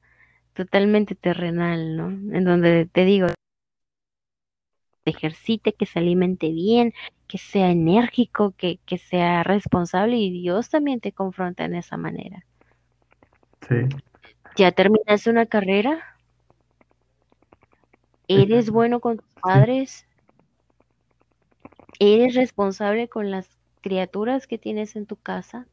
totalmente terrenal, ¿no? En donde te digo, ejercite, que se alimente bien, que sea enérgico, que, que sea responsable y Dios también te confronta en esa manera. Sí. ¿Ya terminaste una carrera? ¿Eres bueno con tus padres? ¿Eres responsable con las criaturas que tienes en tu casa?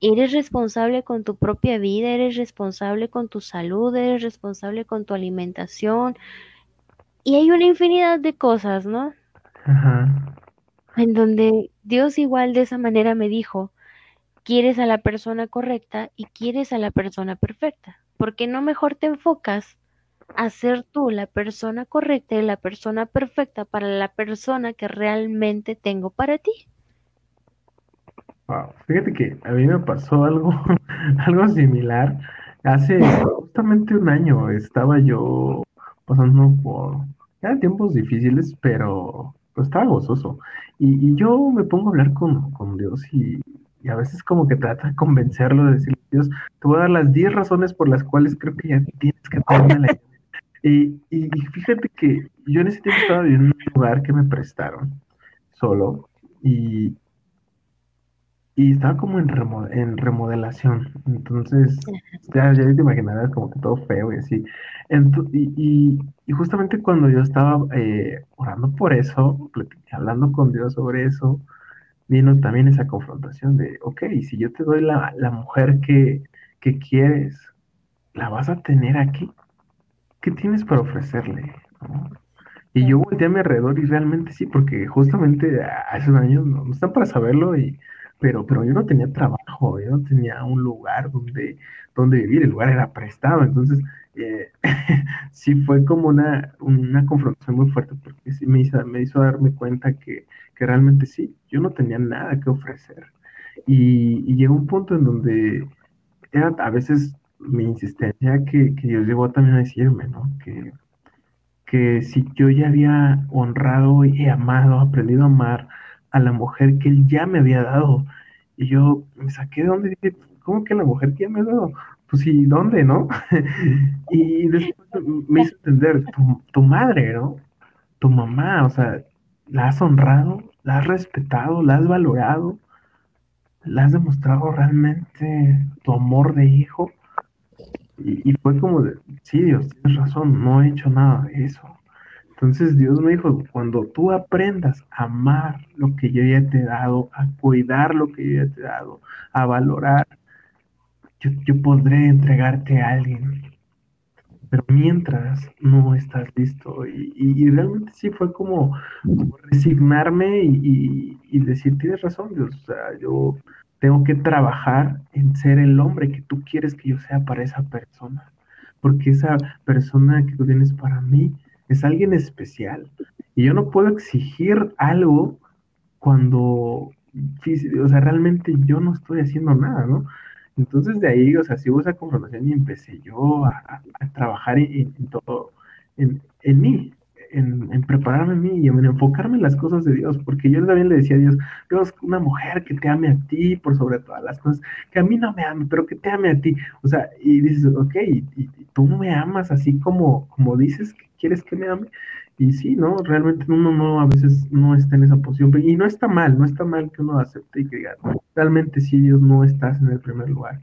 ¿Eres responsable con tu propia vida? ¿Eres responsable con tu salud? ¿Eres responsable con tu alimentación? Y hay una infinidad de cosas, ¿no? Ajá. En donde Dios igual de esa manera me dijo, quieres a la persona correcta y quieres a la persona perfecta. porque no mejor te enfocas a ser tú la persona correcta y la persona perfecta para la persona que realmente tengo para ti? Wow, fíjate que a mí me pasó algo, algo similar. Hace justamente un año estaba yo pasando por tiempos difíciles, pero pues, estaba gozoso. Y, y yo me pongo a hablar con, con Dios y, y a veces como que trata de convencerlo de decirle, Dios, te voy a dar las 10 razones por las cuales creo que ya tienes que darme la y, y, fíjate que yo en ese tiempo estaba viviendo en un lugar que me prestaron solo y, y estaba como en, en remodelación. Entonces, ya, ya te imaginarás como que todo feo y así. y, y, justamente cuando yo estaba eh, orando por eso, hablando con Dios sobre eso, vino también esa confrontación de, ok, si yo te doy la, la mujer que, que quieres, ¿la vas a tener aquí? ¿Qué tienes para ofrecerle? Y yo volteé a mi alrededor y realmente sí, porque justamente hace un año, no, no están para saberlo, y, pero, pero yo no tenía trabajo, yo no tenía un lugar donde, donde vivir, el lugar era prestado, entonces eh, sí fue como una, una confrontación muy fuerte, porque sí me hizo, me hizo darme cuenta que, que realmente sí, yo no tenía nada que ofrecer. Y, y llegó un punto en donde era a veces mi insistencia que, que Dios llegó también a decirme, ¿no? Que, que si yo ya había honrado y amado, aprendido a amar a la mujer que él ya me había dado, y yo me saqué de donde dije, ¿cómo que la mujer que ya me ha dado? Pues sí, ¿dónde, no? y después me hizo entender, tu, tu madre, ¿no? Tu mamá, o sea, la has honrado, la has respetado, la has valorado, la has demostrado realmente tu amor de hijo. Y, fue como de, sí, Dios, tienes razón, no he hecho nada de eso. Entonces Dios me dijo, cuando tú aprendas a amar lo que yo ya te he dado, a cuidar lo que yo ya te he dado, a valorar, yo, yo podré entregarte a alguien pero mientras no estás listo. Y, realmente sí fue como, resignarme y, decir, tienes razón, Dios, o sea, yo tengo que trabajar en ser el hombre que tú quieres que yo sea para esa persona, porque esa persona que tú tienes para mí es alguien especial. Y yo no puedo exigir algo cuando, o sea, realmente yo no estoy haciendo nada, ¿no? Entonces de ahí, o sea, sí hubo esa confrontación y empecé yo a, trabajar en, todo, en, mí, en, prepararme a mí y en enfocarme en las cosas de Dios, porque yo también le decía a Dios, Dios, una mujer que te ame a ti por sobre todas las cosas, que a mí no me ame, pero que te ame a ti. O sea, y dices, ok, y, y tú me amas así como, como dices que quieres que me ame. Y sí, ¿no? Realmente uno no, a veces no está en esa posición. Y no está mal, no está mal que uno acepte y que diga, realmente sí, Dios, no estás en el primer lugar.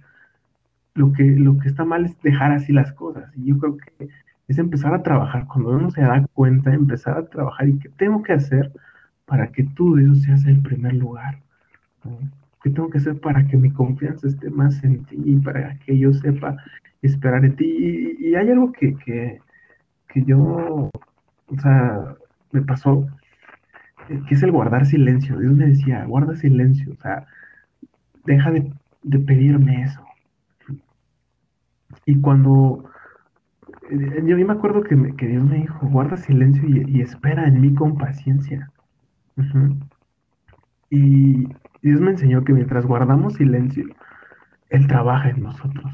Lo que, lo que está mal es dejar así las cosas. Y yo creo que es empezar a trabajar. Cuando uno se da cuenta, empezar a trabajar y qué tengo que hacer para que tú, Dios, seas el primer lugar. ¿Qué tengo que hacer para que mi confianza esté más en ti y para que yo sepa esperar en ti? Y, hay algo que, que, que yo o sea, me pasó, eh, que es el guardar silencio. Dios me decía, guarda silencio, o sea, deja de, pedirme eso. Y cuando, eh, yo, me acuerdo que, Dios me dijo, guarda silencio y, espera en mí con paciencia. Y Dios me enseñó que mientras guardamos silencio, Él trabaja en nosotros.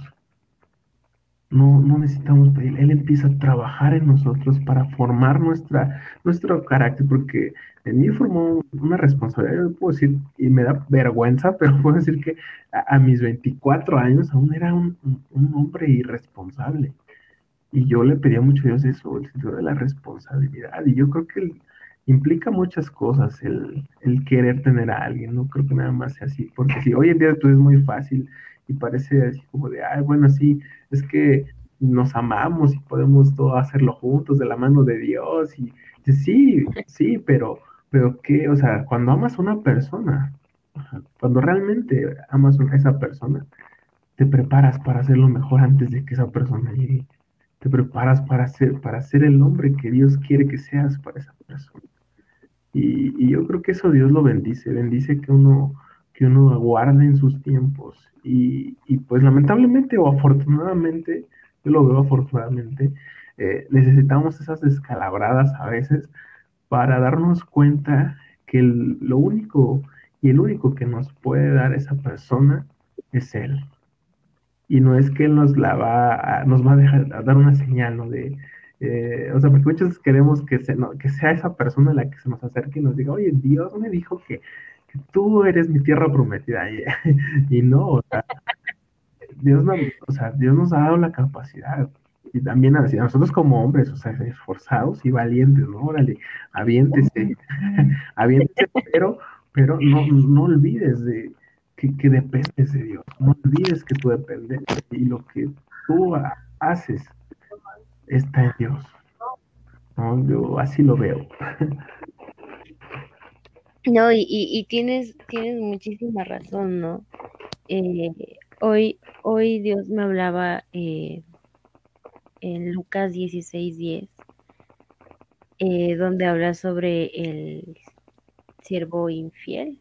No, no necesitamos pedir, Él empieza a trabajar en nosotros para formar nuestra, nuestro carácter, porque en mí formó una responsabilidad, puedo decir, y me da vergüenza, pero puedo decir que a, mis 24 años aún era un, hombre irresponsable. Y yo le pedía mucho a Dios eso, el sentido de la responsabilidad. Y yo creo que implica muchas cosas el, el, querer tener a alguien. No creo que nada más sea así, porque si hoy en día tú es muy fácil y parece así como de, ay, bueno, sí, es que nos amamos y podemos todo hacerlo juntos de la mano de Dios y, sí, sí, pero, pero qué, o sea, cuando amas a una persona, cuando realmente amas a esa persona, te preparas para hacerlo mejor antes de que esa persona llegue. Te preparas para ser, para ser el hombre que Dios quiere que seas para esa persona. Y, yo creo que eso Dios lo bendice, bendice que uno que uno aguarda en sus tiempos. Y, y pues lamentablemente o afortunadamente, yo lo veo afortunadamente, eh, necesitamos esas descalabradas a veces para darnos cuenta que lo único y el único que nos puede dar esa persona es Él. Y no es que Él nos la va a, nos va a dejar a dar una señal, ¿no? De, eh, o sea, porque muchos veces queremos que, se, que sea esa persona la que se nos acerque y nos diga, oye, Dios me dijo que, tú eres mi tierra prometida. Y, y no, o sea, Dios, no, o sea, Dios nos ha dado la capacidad y también a nosotros como hombres, o sea, esforzados y valientes, ¿no? Órale, aviéntese, aviéntese, pero, pero no, no olvides de que, que, dependes de Dios, no olvides que tú dependes y lo que tú haces está en Dios. ¿no? Yo así lo veo. No, y, y, tienes, tienes muchísima razón, ¿no? Eh, hoy, hoy Dios me hablaba eh, en Lucas 16:10, eh, donde habla sobre el siervo infiel.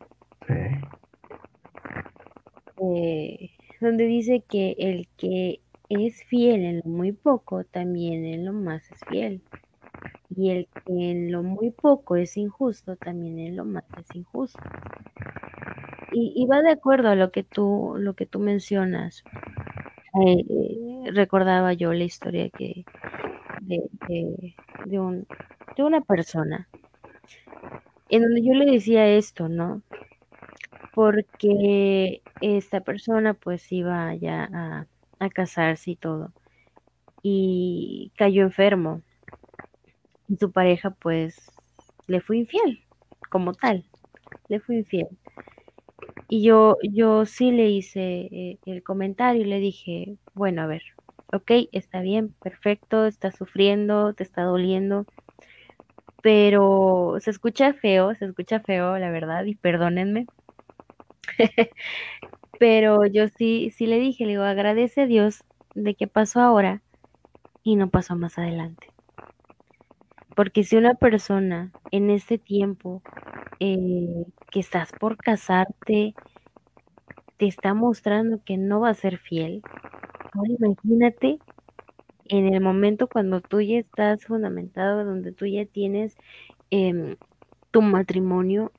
Eh, donde dice que el que es fiel en lo muy poco, también en lo más es fiel. Y el que en lo muy poco es injusto, también en lo más es injusto. Y, va de acuerdo a lo que tú, lo que tú mencionas. Eh, recordaba yo la historia que de, de, un, de una persona en donde yo le decía esto, ¿no? Porque esta persona pues iba ya a, casarse y todo y cayó enfermo y su pareja pues le fue infiel como tal, le fue infiel. Y yo, yo sí le hice eh, el comentario y le dije, bueno, a ver, ok, está bien, perfecto, está sufriendo, te está doliendo, pero se escucha feo, se escucha feo, la verdad, y perdónenme. pero yo sí, sí le dije, le digo, agradece a Dios de que pasó ahora y no pasó más adelante. Porque si una persona en este tiempo eh, que estás por casarte te está mostrando que no va a ser fiel, ahora imagínate en el momento cuando tú ya estás fundamentado, donde tú ya tienes em, tu matrimonio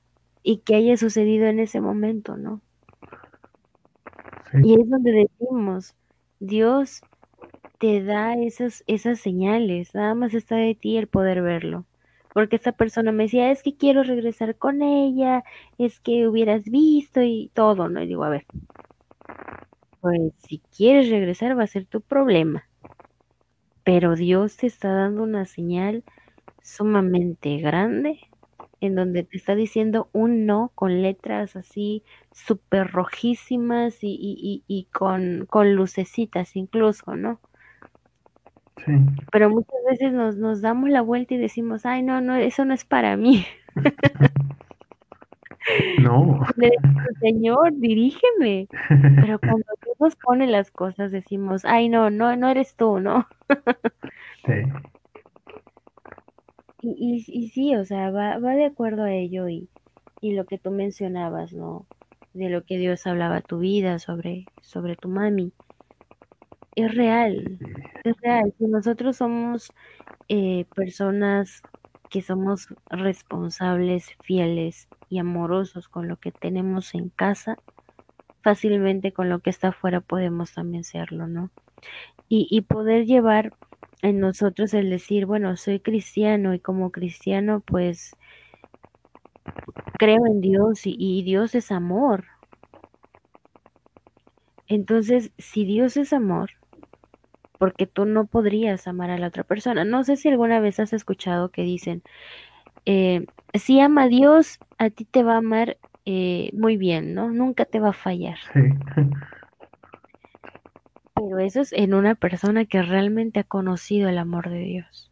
y que haya sucedido en ese momento, ¿no? Y es donde decimos, Dios te da esas, esas señales, nada más está de ti el poder verlo. Porque esta persona me decía, es que quiero regresar con ella, es que hubieras visto y todo, ¿no? Y digo, a ver, pues si quieres regresar va a ser tu problema. Pero Dios te está dando una señal sumamente grande en donde te está diciendo un no con letras así súper rojísimas y, y, y, con, con lucecitas incluso, ¿no? Pero muchas veces nos, nos damos la vuelta y decimos, ay, no, no, eso no es para mí. No. Señor, dirígeme. Pero cuando Dios nos pone las cosas, decimos, ay, no, no, no eres tú, ¿no? Sí. Y, y, sí, o sea, va, va de acuerdo a ello y, y lo que tú mencionabas, ¿no? De lo que Dios hablaba a tu vida, sobre, sobre tu mami es real, es real. Si nosotros somos eh, personas que somos responsables, fieles y amorosos con lo que tenemos en casa, fácilmente con lo que está afuera podemos también serlo, ¿no? Y, y poder llevar en nosotros el decir, bueno, soy cristiano y como cristiano pues creo en Dios y, Dios es amor. Entonces, si Dios es amor, porque tú no podrías amar a la otra persona. No sé si alguna vez has escuchado que dicen, eh, si ama a Dios, a ti te va a amar eh, muy bien, ¿no? Nunca te va a fallar. Pero eso es en una persona que realmente ha conocido el amor de Dios.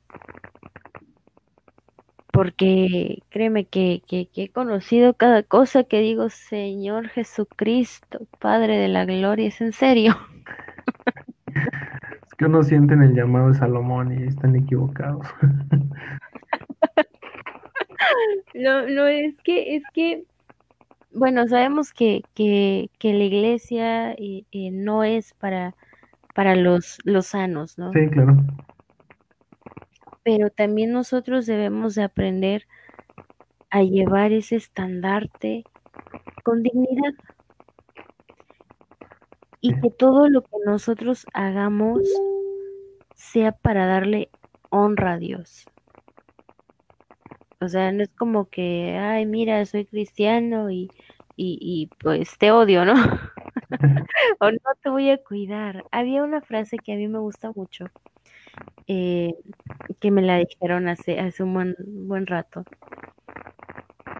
Porque créeme que, que, que he conocido cada cosa que digo, Señor Jesucristo, Padre de la Gloria, es en serio. que uno sienten el llamado de Salomón y están equivocados. no, no, es que, es que bueno, sabemos que, que, que la iglesia eh, eh, no es para, para los, los sanos, ¿no? Sí, claro. Pero también nosotros debemos de aprender a llevar ese estandarte con dignidad. Y que todo lo que nosotros hagamos sea para darle honra a Dios. O sea, no es como que, ay, mira, soy cristiano y, y, pues te odio, ¿no? o no te voy a cuidar. Había una frase que a mí me gusta mucho, eh, que me la dijeron hace, hace un buen, buen rato.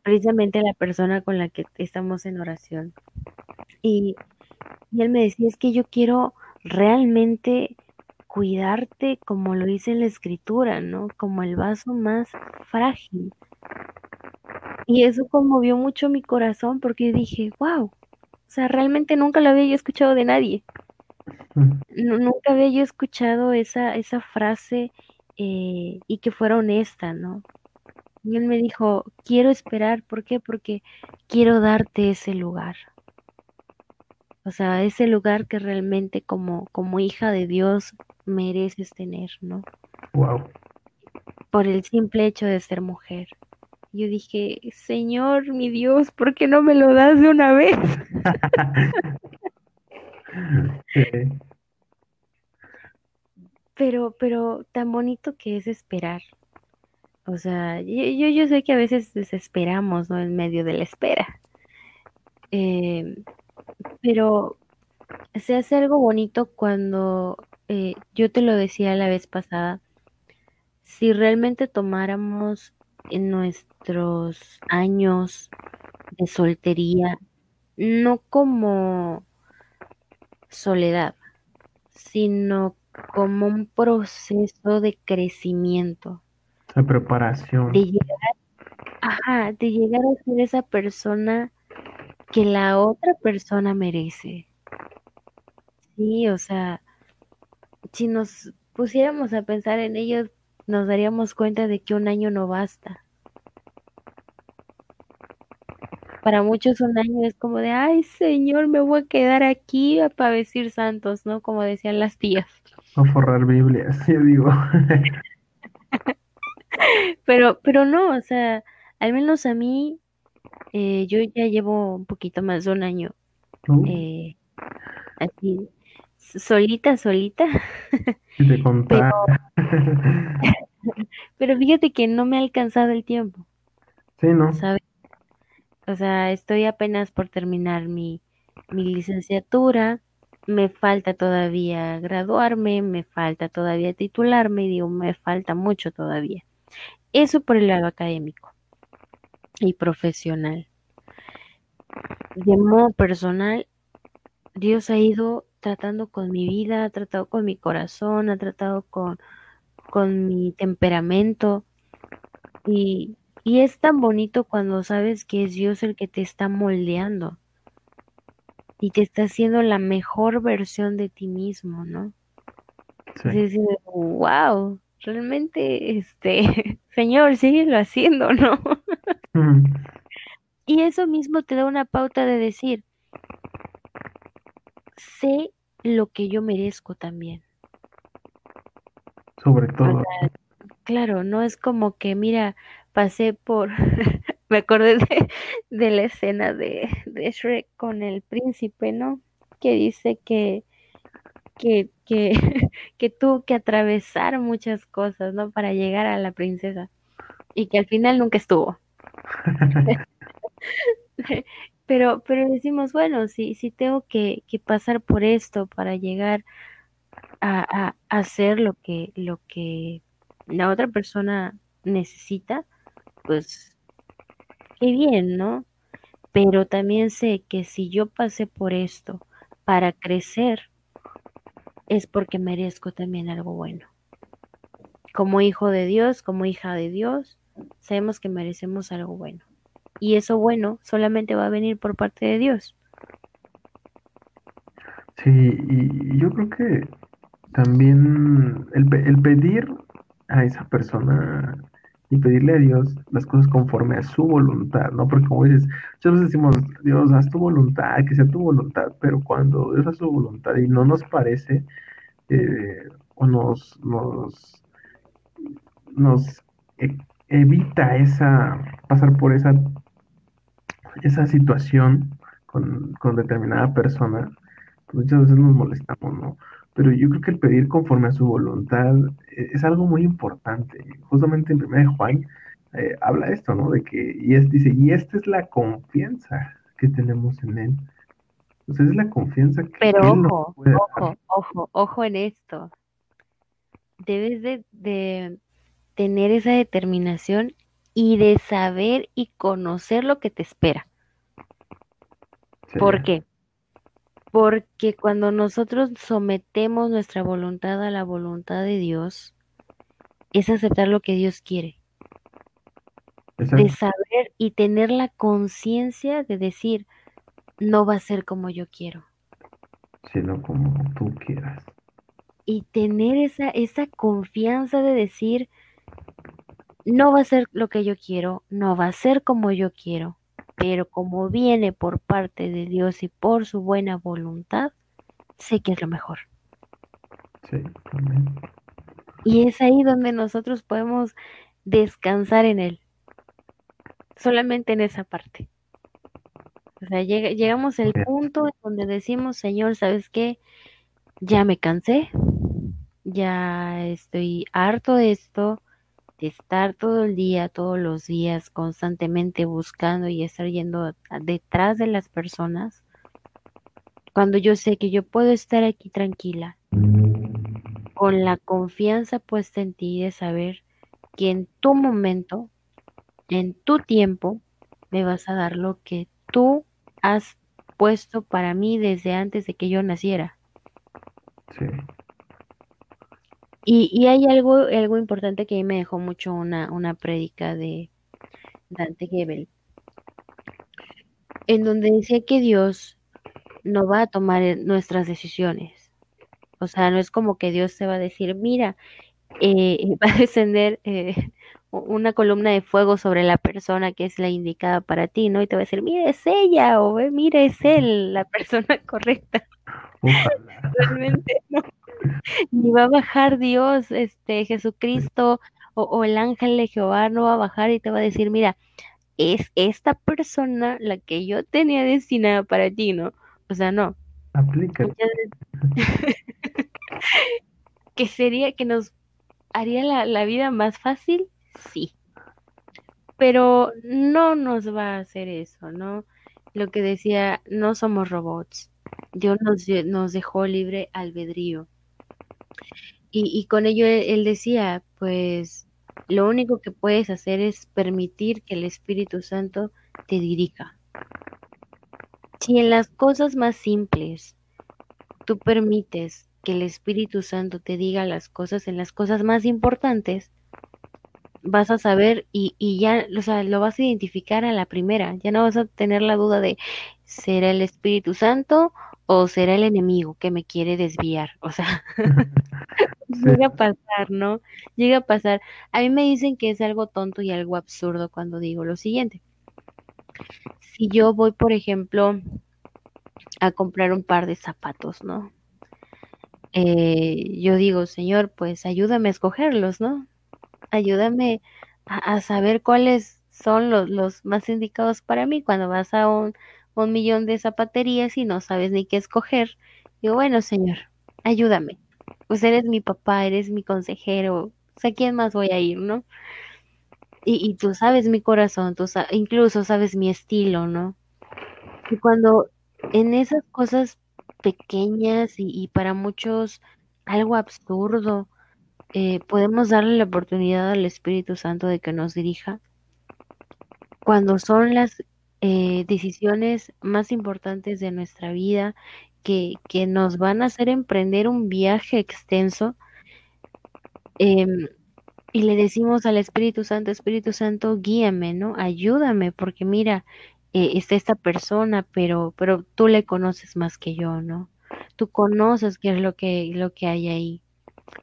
Precisamente la persona con la que estamos en oración. Y, y él me decía, es que yo quiero realmente cuidarte como lo dice la escritura, ¿no? Como el vaso más frágil. Y eso conmovió mucho mi corazón porque dije, wow, sea, realmente nunca lo había yo escuchado de nadie. nunca había yo escuchado esa, esa frase eh, y que fuera honesta, ¿no? Y él me dijo, quiero esperar, ¿por qué? Porque quiero darte ese lugar. O sea, ese lugar que realmente como, como hija de Dios mereces tener, ¿no? Wow. Por el simple hecho de ser mujer. Yo dije, Señor, mi Dios, ¿por qué no me lo das de una vez? Pero, pero tan bonito que es esperar. O sea, yo, yo sé que a veces desesperamos, ¿no? En medio de la espera. Eh, pero se hace algo bonito cuando eh, yo te lo decía la vez pasada, si realmente tomáramos en nuestros años de soltería, no como soledad, sino como un proceso de crecimiento. De preparación. De llegar, ajá, de llegar a ser esa persona que la otra persona merece. Sí, o sea, si nos pusiéramos a pensar en ello, nos daríamos cuenta de que un año no basta. Para muchos un año es como de, ay Señor, me voy a quedar aquí para decir santos, ¿no? Como decían las tías. A forrar Biblias, yo digo. pero, pero no, o sea, al menos a mí, eh, yo ya llevo un poquito más de un año uh. eh, así solita, solita. Pero, fíjate que no me ha alcanzado el tiempo. Sí, ¿no? O sea, estoy apenas por terminar mi, mi licenciatura, me falta todavía graduarme, me falta todavía titularme, digo, me falta mucho todavía. Eso por el lado académico y profesional. De modo personal, Dios ha ido tratando con mi vida, ha tratado con mi corazón, ha tratado con, con mi temperamento. Y, y es tan bonito cuando sabes que es Dios el que te está moldeando y te está haciendo la mejor versión de ti mismo, ¿no? Sí. wow, realmente, este, Señor, síguelo haciendo, ¿no? Y eso mismo te da una pauta de decir, sé lo que yo merezco también. Sobre todo. claro, no es como que, mira, pasé por, me acordé de, la escena de, de, Shrek con el príncipe, ¿no? Que dice que, que, que, que tuvo que atravesar muchas cosas, ¿no? Para llegar a la princesa. Y que al final nunca estuvo. pero, pero decimos, bueno, si, si tengo que, pasar por esto para llegar a, a, hacer lo que, lo que la otra persona necesita, pues qué bien, ¿no? Pero también sé que si yo pasé por esto para crecer, es porque merezco también algo bueno. Como hijo de Dios, como hija de Dios, sabemos que merecemos algo bueno y eso bueno solamente va a venir por parte de Dios. Sí, y yo creo que también el, pedir a esa persona y pedirle a Dios las cosas conforme a su voluntad, ¿no? Porque como dices, nosotros decimos, Dios, haz tu voluntad, que sea tu voluntad, pero cuando Dios hace su voluntad y no nos parece, eh, o nos, nos, nos e, evita esa, pasar por esa, esa situación con, con determinada persona, pues muchas veces nos molestamos, ¿no? Pero yo creo que el pedir conforme a su voluntad eh, es algo muy importante. Justamente en 1 Juan eh, habla esto, ¿no? De que, y es, dice, y esta es la confianza que tenemos en Él. Entonces es la confianza que Pero Él ojo, puede ojo, ojo, ojo en esto. Debes de, de tener esa determinación y de saber y conocer lo que te espera. ¿Por qué? Porque cuando nosotros sometemos nuestra voluntad a la voluntad de Dios, es aceptar lo que Dios quiere. De saber y tener la conciencia de decir, no va a ser como yo quiero. Sino como tú quieras. Y tener esa, esa confianza de decir, no va a ser lo que yo quiero, no va a ser como yo quiero pero como viene por parte de Dios y por su buena voluntad, sé que es lo mejor. Sí, amén. Y es ahí donde nosotros podemos descansar en Él, solamente en esa parte. O sea, llegamos al punto en donde decimos, Señor, ¿sabes qué? Ya me cansé, ya estoy harto de esto, estar todo el día, todos los días, constantemente buscando y estar yendo detrás de las personas, cuando yo sé que yo puedo estar aquí tranquila, con la confianza puesta en ti de saber que en tu momento, en tu tiempo, me vas a dar lo que tú has puesto para mí desde antes de que yo naciera. Sí. Y, hay algo, algo importante que a mí me dejó mucho una, una prédica de Dante Gebel, en donde decía que Dios no va a tomar nuestras decisiones. O sea, no es como que Dios se va a decir, mira, eh, va a descender eh, una columna de fuego sobre la persona que es la indicada para ti, ¿no? Y te va a decir, mira, es ella, o mira, es él, la persona correcta. Realmente no ni va a bajar Dios, este, Jesucristo o, el ángel de Jehová no va a bajar y te va a decir, mira, es esta persona la que yo tenía destinada para ti, ¿no? O sea, no. Aplica. que sería, que nos haría la, la vida más fácil, sí. Pero no nos va a hacer eso, ¿no? Lo que decía, no somos robots. Dios nos, nos dejó libre albedrío. Y, con ello él, decía, pues lo único que puedes hacer es permitir que el Espíritu Santo te dirija. Si en las cosas más simples tú permites que el Espíritu Santo te diga las cosas, en las cosas más importantes, vas a saber y, y ya, o sea, lo vas a identificar a la primera. Ya no vas a tener la duda de, ¿será el Espíritu Santo o será el enemigo que me quiere desviar? O sea, llega a pasar, ¿no? Llega a pasar. A mí me dicen que es algo tonto y algo absurdo cuando digo lo siguiente. Si yo voy, por ejemplo, a comprar un par de zapatos, ¿no? Eh, yo digo, Señor, pues ayúdame a escogerlos, ¿no? Ayúdame a, saber cuáles son los, los, más indicados para mí cuando vas a un, un millón de zapaterías y no sabes ni qué escoger. Digo, bueno, Señor, ayúdame pues eres mi papá, eres mi consejero, o sea, ¿quién más voy a ir, no? Y, tú sabes mi corazón, tú incluso sabes mi estilo, ¿no? Y cuando en esas cosas pequeñas y, para muchos algo absurdo, eh, podemos darle la oportunidad al Espíritu Santo de que nos dirija, cuando son las eh, decisiones más importantes de nuestra vida que, nos van a hacer emprender un viaje extenso. Em, y le decimos al Espíritu Santo, Espíritu Santo, guíame, ¿no? Ayúdame, porque mira, eh, está esta persona, pero, pero tú le conoces más que yo, ¿no? Tú conoces qué es lo que, lo que hay ahí.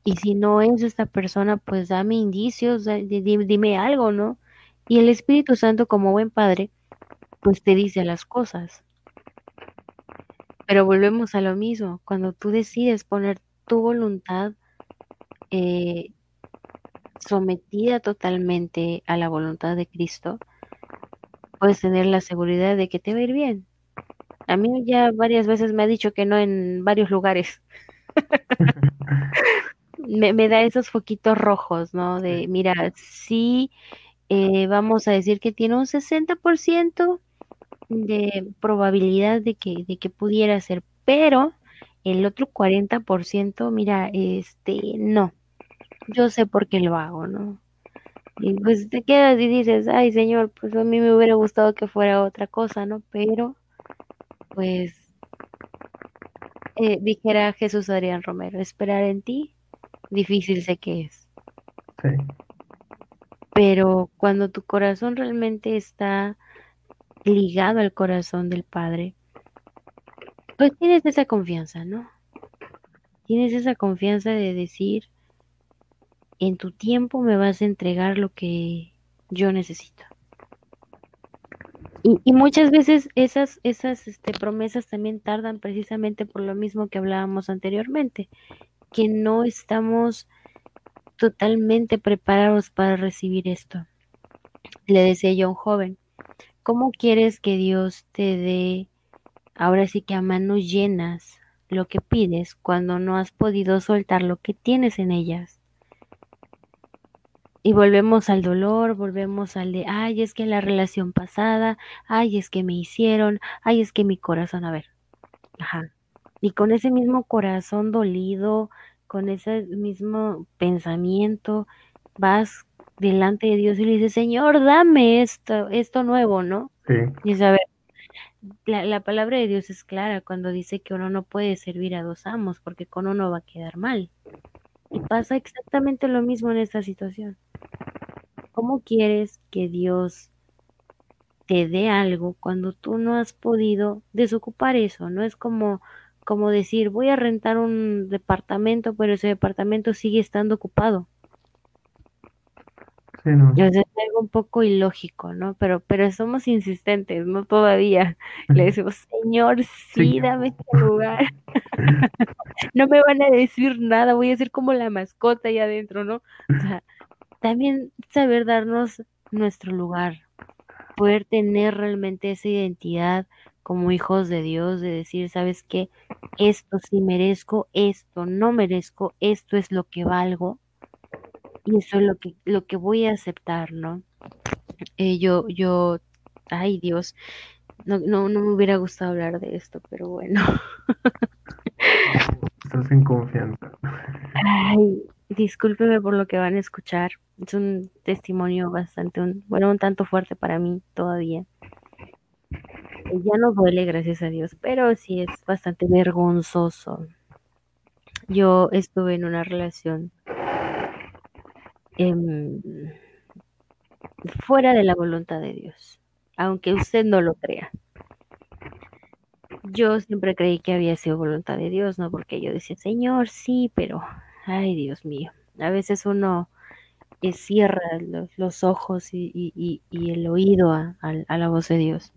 Y si no es esta persona, pues dame indicios, dime algo, ¿no? Y el Espíritu Santo, como buen padre, pues te dice las cosas. Pero volvemos a lo mismo, cuando tú decides poner tu voluntad eh, sometida totalmente a la voluntad de Cristo, puedes tener la seguridad de que te va a ir bien. A mí ya varias veces me ha dicho que no en varios lugares. me, da esos foquitos rojos, ¿no? De, mira, sí, eh, vamos a decir que tiene un 60% de probabilidad de que, de que pudiera ser, pero el otro 40%, mira, este, no, yo sé por qué lo hago, ¿no? Y pues te quedas y dices, ay señor, pues a mí me hubiera gustado que fuera otra cosa, ¿no? Pero, pues, eh, dijera Jesús Adrián Romero, esperar en ti, difícil sé que es. Sí. Pero cuando tu corazón realmente está ligado al corazón del Padre, pues tienes esa confianza, ¿no? Tienes esa confianza de decir, en tu tiempo me vas a entregar lo que yo necesito. Y, muchas veces esas, esas este, promesas también tardan precisamente por lo mismo que hablábamos anteriormente, que no estamos totalmente preparados para recibir esto. Le decía yo a un joven, ¿cómo quieres que Dios te dé, ahora sí que a manos llenas, lo que pides cuando no has podido soltar lo que tienes en ellas? Y volvemos al dolor, volvemos al de, ay, es que la relación pasada, ay, es que me hicieron, ay, es que mi corazón, a ver, ajá. Y con ese mismo corazón dolido, con ese mismo pensamiento, vas delante de Dios y le dices, Señor, dame esto, esto nuevo, ¿no? Sí. Y a ver, la, la palabra de Dios es clara cuando dice que uno no puede servir a dos amos porque con uno va a quedar mal. Y pasa exactamente lo mismo en esta situación. ¿Cómo quieres que Dios te dé algo cuando tú no has podido desocupar eso? No es como, como decir, voy a rentar un departamento, pero ese departamento sigue estando ocupado. Sí, no. es algo un poco ilógico, ¿no? Pero, pero somos insistentes, ¿no? Todavía. Le decimos, Señor, sí, dame este lugar. no me van a decir nada, voy a ser como la mascota ahí adentro, ¿no? O sea, también saber darnos nuestro lugar, poder tener realmente esa identidad como hijos de Dios, de decir, ¿sabes qué? Esto sí merezco, esto no merezco, esto es lo que valgo y eso es lo que, lo que voy a aceptar, ¿no? Eh, yo, yo, ay Dios, no, no, no me hubiera gustado hablar de esto, pero bueno. Estás en confianza. Ay, discúlpeme por lo que van a escuchar. Es un testimonio bastante, bueno, un tanto fuerte para mí todavía. Ya no duele, gracias a Dios, pero sí es bastante vergonzoso. Yo estuve en una relación em, fuera de la voluntad de Dios, aunque usted no lo crea. Yo siempre creí que había sido voluntad de Dios, ¿no? Porque yo decía, Señor, sí, pero, ay, Dios mío, a veces uno eh, cierra los, ojos y, el oído a, la voz de Dios.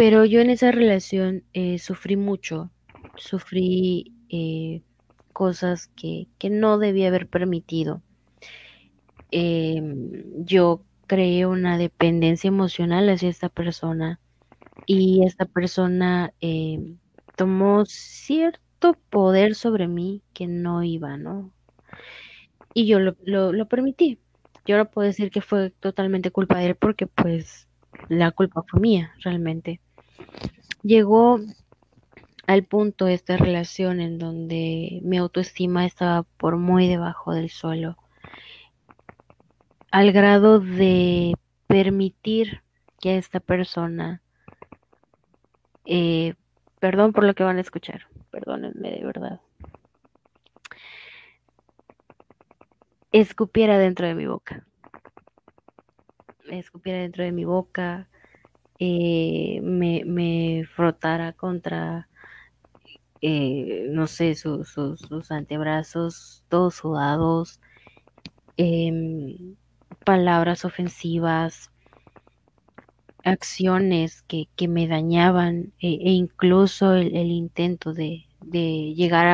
Pero yo en esa relación eh, sufrí mucho, sufrí eh, cosas que, no debía haber permitido. Em, yo creé una dependencia emocional hacia esta persona y esta persona em, tomó cierto poder sobre mí que no iba, ¿no? y yo lo, lo, permití. Yo no puedo decir que fue totalmente culpa de él porque pues la culpa fue mía realmente. Llegó al punto esta relación en donde mi autoestima estaba por muy debajo del suelo, al grado de permitir que esta persona, eh, perdón por lo que van a escuchar, perdónenme de verdad, escupiera dentro de mi boca. Escupiera dentro de mi boca, eh, me, frotara contra, eh, no sé, sus antebrazos todos sudados, em, palabras ofensivas, acciones que, me dañaban e, e incluso el, intento de, llegar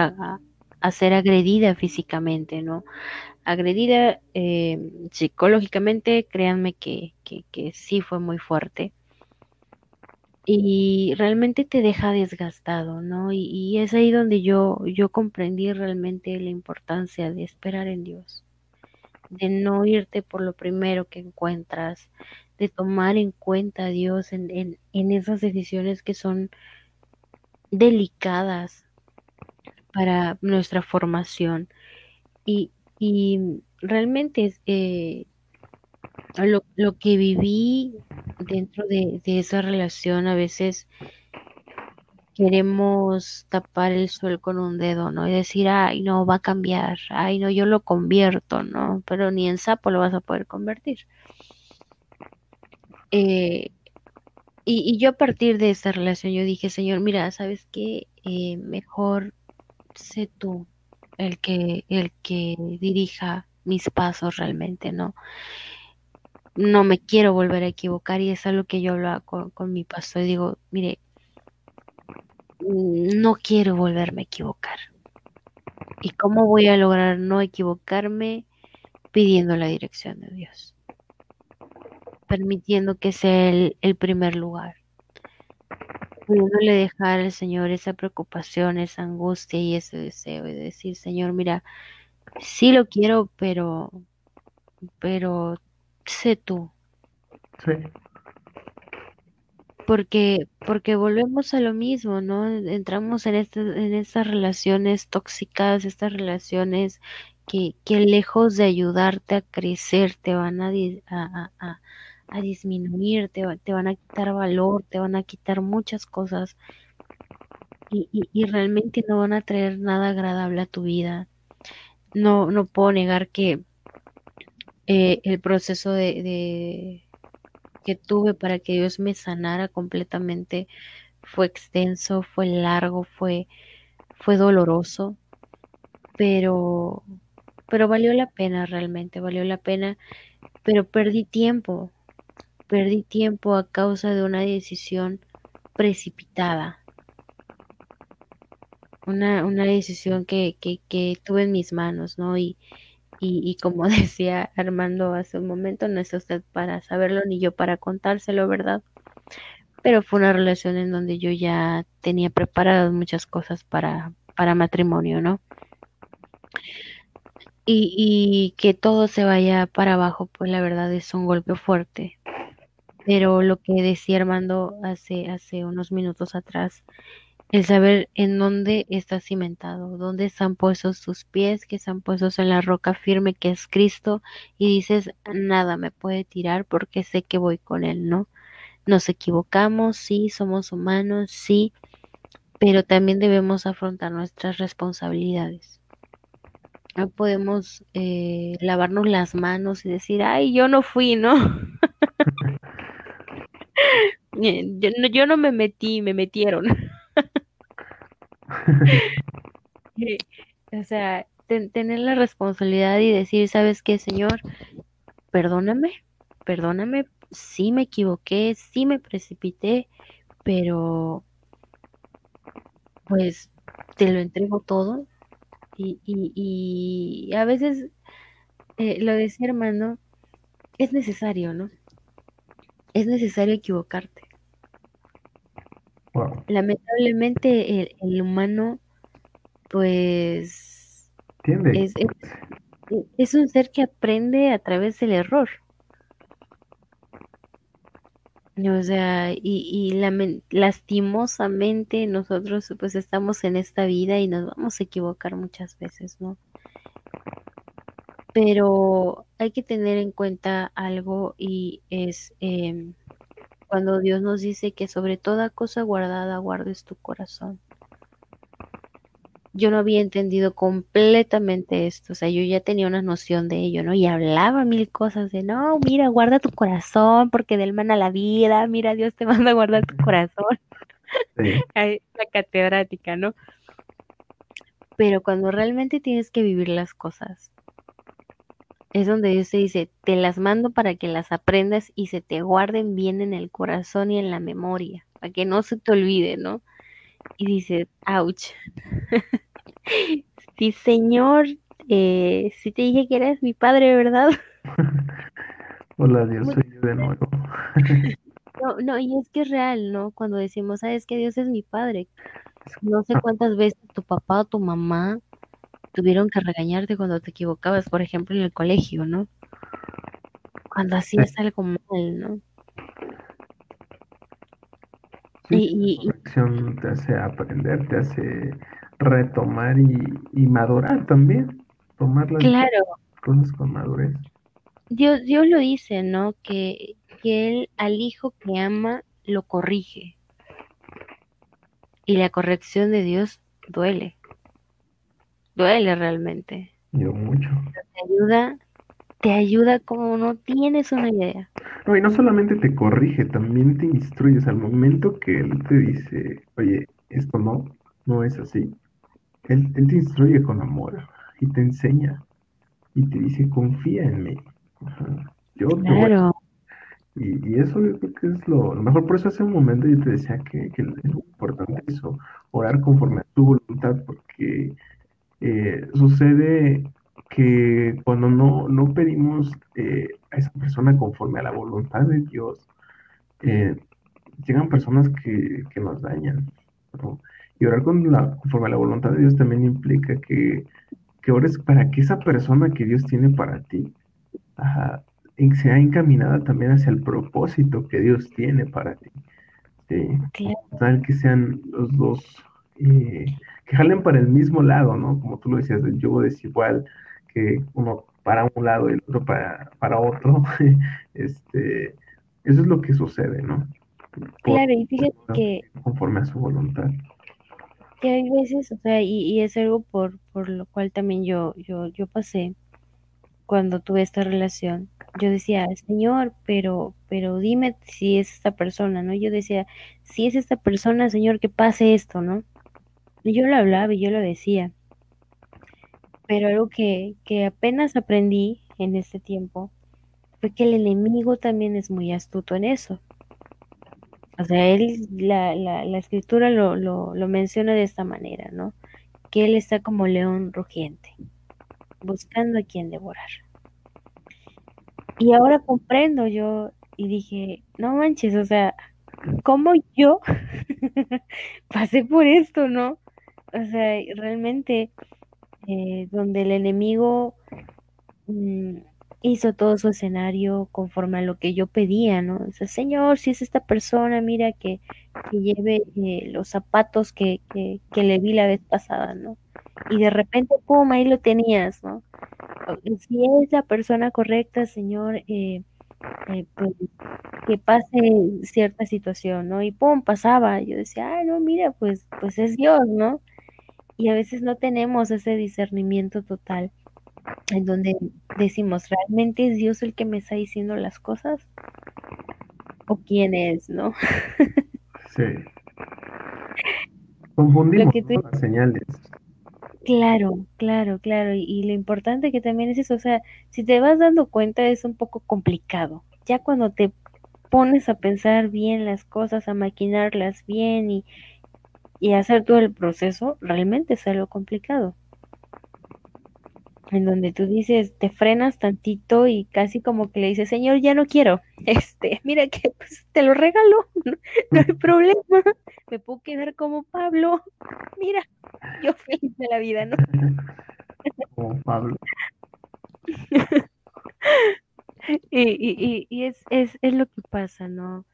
a, ser agredida físicamente, ¿no? Agredida em, psicológicamente, créanme que, sí fue muy fuerte y realmente te deja desgastado, ¿no? Y, es ahí donde yo, yo comprendí realmente la importancia de esperar en Dios, de no irte por lo primero que encuentras, de tomar en cuenta a Dios en, en, esas decisiones que son delicadas para nuestra formación. Y, y realmente eh, lo, lo, que viví dentro de, esa relación a veces queremos tapar el sol con un dedo, ¿no? Y decir, ay, no, va a cambiar, ay, no, yo lo convierto, ¿no? Pero ni en sapo lo vas a poder convertir. Eh, y, yo a partir de esa relación, yo dije, Señor, mira, ¿sabes qué? Eh, mejor sé tú el que, el que dirija mis pasos realmente, ¿no? No me quiero volver a equivocar y es algo que yo hablaba con, con mi pastor y digo, mire, no quiero volverme a equivocar. ¿Y cómo voy a lograr no equivocarme? Pidiendo la dirección de Dios, permitiendo que sea el, primer lugar, pudiéndole dejar al Señor esa preocupación, esa angustia y ese deseo y decir, Señor, mira, sí lo quiero, pero, pero sé tú. Sí. Porque, porque volvemos a lo mismo, ¿no? Entramos en, este, en estas relaciones tóxicas, estas relaciones que, que lejos de ayudarte a crecer, te van a, a, a, disminuir, te, te, van a quitar valor, te van a quitar muchas cosas y, y, y realmente no van a traer nada agradable a tu vida. No, no puedo negar que eh, el proceso de, que tuve para que Dios me sanara completamente fue extenso, fue largo, fue, fue doloroso, pero, pero valió la pena realmente, valió la pena, pero perdí tiempo, perdí tiempo a causa de una decisión precipitada. Una, una decisión que, que, que tuve en mis manos, ¿no? Y, y, como decía Armando hace un momento, no es usted para saberlo ni yo para contárselo, ¿verdad? Pero fue una relación en donde yo ya tenía preparadas muchas cosas para, para matrimonio, ¿no? Y, y que todo se vaya para abajo, pues la verdad es un golpe fuerte. Pero lo que decía Armando hace, hace unos minutos atrás el saber en dónde está cimentado, dónde están puestos tus pies, que están puestos en la roca firme que es Cristo, y dices, nada me puede tirar porque sé que voy con Él, ¿no? Nos equivocamos, sí, somos humanos, sí, pero también debemos afrontar nuestras responsabilidades. No podemos eh, lavarnos las manos y decir, ay, yo no fui, ¿no? yo, no yo no me metí, me metieron. O sea, tener la responsabilidad y decir, ¿sabes qué, Señor? Perdóname, perdóname, sí me equivoqué, sí me precipité, pero pues te lo entrego todo. Y, y, a veces, eh, lo decía hermano, es necesario, ¿no? Es necesario equivocarte. Lamentablemente el, humano, pues, es, es, un ser que aprende a través del error. O sea, y, y lastimosamente nosotros pues estamos en esta vida y nos vamos a equivocar muchas veces, ¿no? Pero hay que tener en cuenta algo y es em, cuando Dios nos dice que sobre toda cosa guardada guardes tu corazón. Yo no había entendido completamente esto, o sea, yo ya tenía una noción de ello, ¿no? Y hablaba mil cosas de, no, mira, guarda tu corazón porque del mana la vida, mira, Dios te manda a guardar tu corazón. la catedrática, ¿no? Pero cuando realmente tienes que vivir las cosas, es donde Dios te dice, te las mando para que las aprendas y se te guarden bien en el corazón y en la memoria, para que no se te olvide, ¿no? Y dices, ouch. sí, Señor, eh, sí te dije que eres mi padre, ¿verdad? Hola, Dios, soy yo de nuevo. no, no, y es que es real, ¿no? Cuando decimos, sabes que Dios es mi padre. No sé cuántas veces tu papá o tu mamá tuvieron que regañarte cuando te equivocabas, por ejemplo, en el colegio, ¿no? Cuando hacías algo mal, ¿no? y, y, acción te hace aprender, te hace retomar y, madurar también, tomar las claro. cosas con madurez. Dios, Dios lo dice, ¿no? Que, que Él al hijo que ama lo corrige. Y la corrección de Dios duele duele realmente. Yo mucho. te ayuda, te ayuda como no tienes una idea. No, y no solamente te corrige, también te instruyes al momento que él te dice, oye, esto no, no es así. Él, te instruye con amor y te enseña y te dice, confía en mí. Yo claro. Y, y, eso yo creo que es lo, mejor. Por eso hace un momento yo te decía que, que es importante eso, orar conforme a tu voluntad, porque eh, sucede que cuando no, no pedimos eh, a esa persona conforme a la voluntad de Dios, eh, llegan personas que, nos dañan. Y orar con la, conforme a la voluntad de Dios también implica que, que ores para que esa persona que Dios tiene para ti sea encaminada también hacia el propósito que Dios tiene para ti. Tal que sean los dos que jalen para el mismo lado, ¿no? Como tú lo decías, del yugo desigual, que uno para un lado y el otro para, para otro. este, eso es lo que sucede, ¿no? claro, y fíjate que... Conforme a su voluntad. Que hay veces, o sea, y, y, es algo por, por lo cual también yo, yo, yo pasé cuando tuve esta relación. Yo decía, Señor, pero, pero dime si es esta persona, ¿no? Yo decía, si es esta persona, Señor, que pase esto, ¿no? Yo lo hablaba y yo lo decía. Pero algo que, apenas aprendí en este tiempo fue que el enemigo también es muy astuto en eso. O sea, él, la, la, la escritura lo, lo, lo, menciona de esta manera, ¿no? Que él está como león rugiente, buscando a quien devorar. Y ahora comprendo yo y dije, no manches, o sea, ¿cómo yo pasé por esto, no? O sea, realmente eh, donde el enemigo mm, hizo todo su escenario conforme a lo que yo pedía, ¿no? O sea, Señor, si es esta persona, mira que, que lleve eh, los zapatos que, que, que, le vi la vez pasada, ¿no? Y de repente, pum, ahí lo tenías, ¿no? Si es la persona correcta, Señor, eh, eh, pues, que pase cierta situación, ¿no? Y pum, pasaba. Yo decía, ah, no, mira, pues, pues es Dios, ¿no? Y a veces no tenemos ese discernimiento total en donde decimos, ¿realmente es Dios el que me está diciendo las cosas? ¿O quién es, no? sí. Confundimos las señales. Claro, claro, claro. Y, y, lo importante que también es eso, o sea, si te vas dando cuenta es un poco complicado. Ya cuando te pones a pensar bien las cosas, a maquinarlas bien y, y hacer todo el proceso realmente es algo complicado. En donde tú dices, te frenas tantito y casi como que le dices, Señor, ya no quiero. Este, mira que pues, te lo regalo, no, hay problema. Me puedo quedar como Pablo. Mira, yo feliz de la vida, ¿no? Como Pablo. y, y, y, es, es, es lo que pasa, ¿no?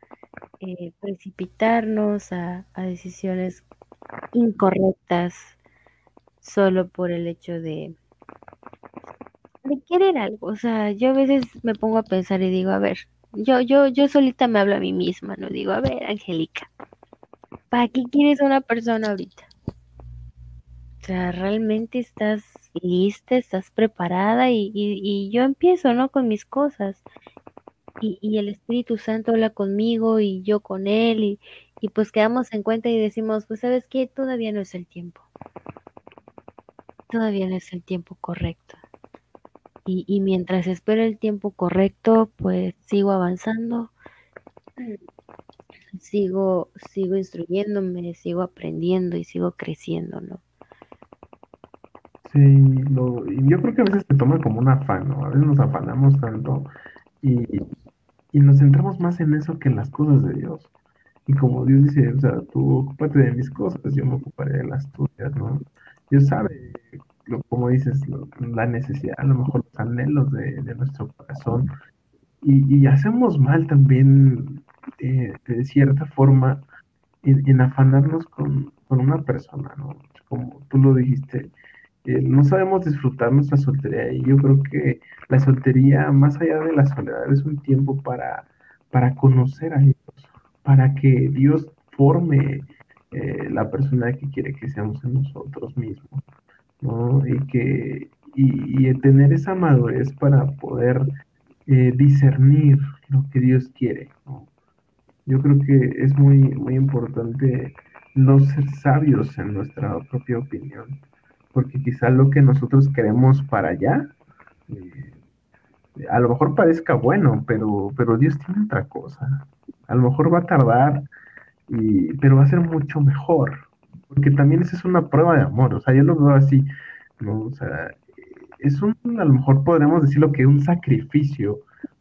Eh, precipitarnos a, decisiones incorrectas solo por el hecho de, querer algo. O sea, yo a veces me pongo a pensar y digo, a ver, yo, yo, yo solita me hablo a mí misma, ¿no? Digo, a ver, Angélica, ¿para qué quieres una persona ahorita? O sea, realmente estás lista, estás preparada y, y, y yo empiezo, ¿no? Con mis cosas y, el Espíritu Santo habla conmigo y yo con él y, y pues quedamos en cuenta y decimos, pues sabes qué, todavía no es el tiempo. todavía no es el tiempo correcto. Y, y mientras espero el tiempo correcto, pues sigo avanzando, sigo, sigo instruyéndome, sigo aprendiendo y sigo creciendo, ¿no? Sí, lo, yo creo que a veces se toma como un afán, ¿no? A veces nos afanamos tanto y, y nos centramos más en eso que en las cosas de Dios. Y como Dios dice, o sea, tú ocúpate de mis cosas, yo me ocuparé de las tuyas, ¿no? Dios sabe, lo, como dices, la necesidad, a lo mejor los anhelos de, de nuestro corazón. Y, y, hacemos mal también, eh, de cierta forma, en, en afanarnos con, con, una persona, ¿no? Como tú lo dijiste, no sabemos disfrutar nuestra soltería y yo creo que la soltería, más allá de la soledad, es un tiempo para, para conocer a Dios, para que Dios forme eh, la persona que quiere que seamos en nosotros mismos, ¿no? Y que y, y tener esa madurez para poder eh, discernir lo que Dios quiere, ¿no? Yo creo que es muy, muy importante no ser sabios en nuestra propia opinión porque quizá lo que nosotros queremos para allá, eh, a lo mejor parezca bueno, pero, pero Dios tiene otra cosa. A lo mejor va a tardar, y, pero va a ser mucho mejor, porque también esa es una prueba de amor, o sea, yo lo veo así, ¿no? O sea, es un, a lo mejor podríamos decirlo que un sacrificio,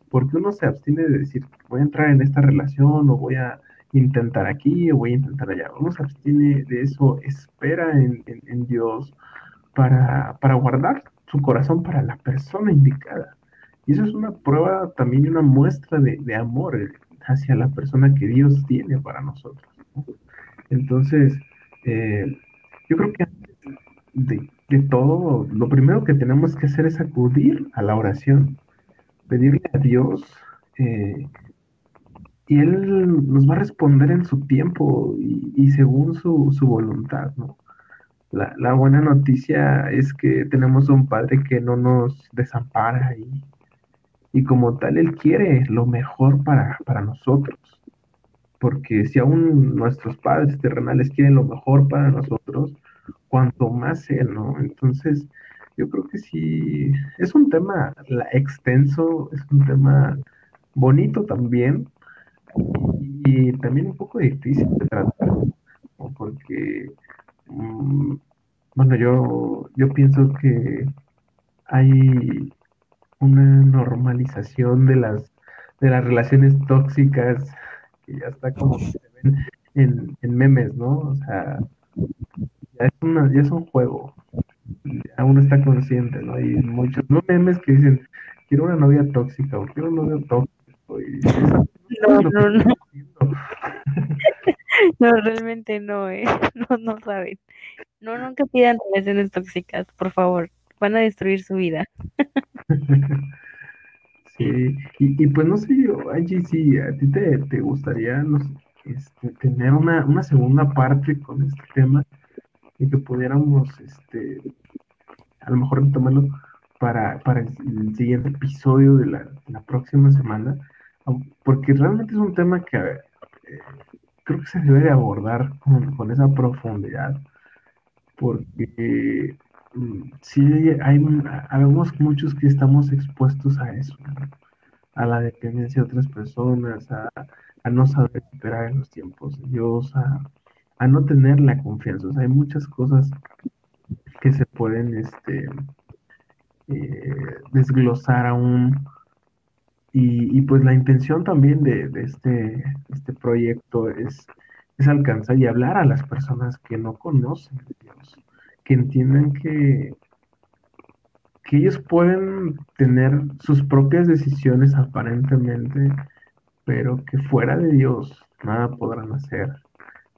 porque uno se abstiene de decir, voy a entrar en esta relación o voy a intentar aquí o voy a intentar allá. Uno se abstiene de eso, espera en, Dios, para, para guardar su corazón para la persona indicada. Y eso es una prueba también, una muestra de, amor hacia la persona que Dios tiene para nosotros. ¿no? Entonces, eh, yo creo que de, de, todo, lo primero que tenemos que hacer es acudir a la oración, pedirle a Dios, eh, y Él nos va a responder en su tiempo y, según su, voluntad. La, buena noticia es que tenemos un Padre que no nos desampara y, y como tal Él quiere lo mejor para, para, nosotros. Porque si aún nuestros padres terrenales quieren lo mejor para nosotros, cuanto más Él, ¿no? Entonces, yo creo que sí, es un tema extenso, es un tema bonito también y, y también un poco difícil de tratar, ¿no? porque Mm, bueno, yo, yo pienso que hay una normalización de las, de las relaciones tóxicas que ya está como se ven en, memes, ¿no? O sea, ya es, una, ya es un juego, ya uno está consciente, ¿no? Hay muchos ¿no? memes que dicen, quiero una novia tóxica o quiero un novio tóxico. Y no, no, no. No, realmente no, ¿eh? No, no saben. No, nunca pidan relaciones tóxicas, por favor. Van a destruir su vida. Sí, y, y pues no sé yo, Angie, si a ti te, te gustaría no sé, este, tener una, una segunda parte con este tema y que pudiéramos, este, a lo mejor retomarlo para, para el, siguiente episodio de la, la, próxima semana, porque realmente es un tema que eh, creo que se debe de abordar con, esa profundidad, porque mm, sí hay, habemos muchos que estamos expuestos a eso, a la dependencia de otras personas, a, no saber esperar en los tiempos de Dios, a, no tener la confianza. Hay muchas cosas que se pueden este, eh, desglosar aún y, pues la intención también de, de este, este proyecto es, es, alcanzar y hablar a las personas que no conocen a Dios, que entiendan que, que ellos pueden tener sus propias decisiones aparentemente, pero que fuera de Dios nada podrán hacer.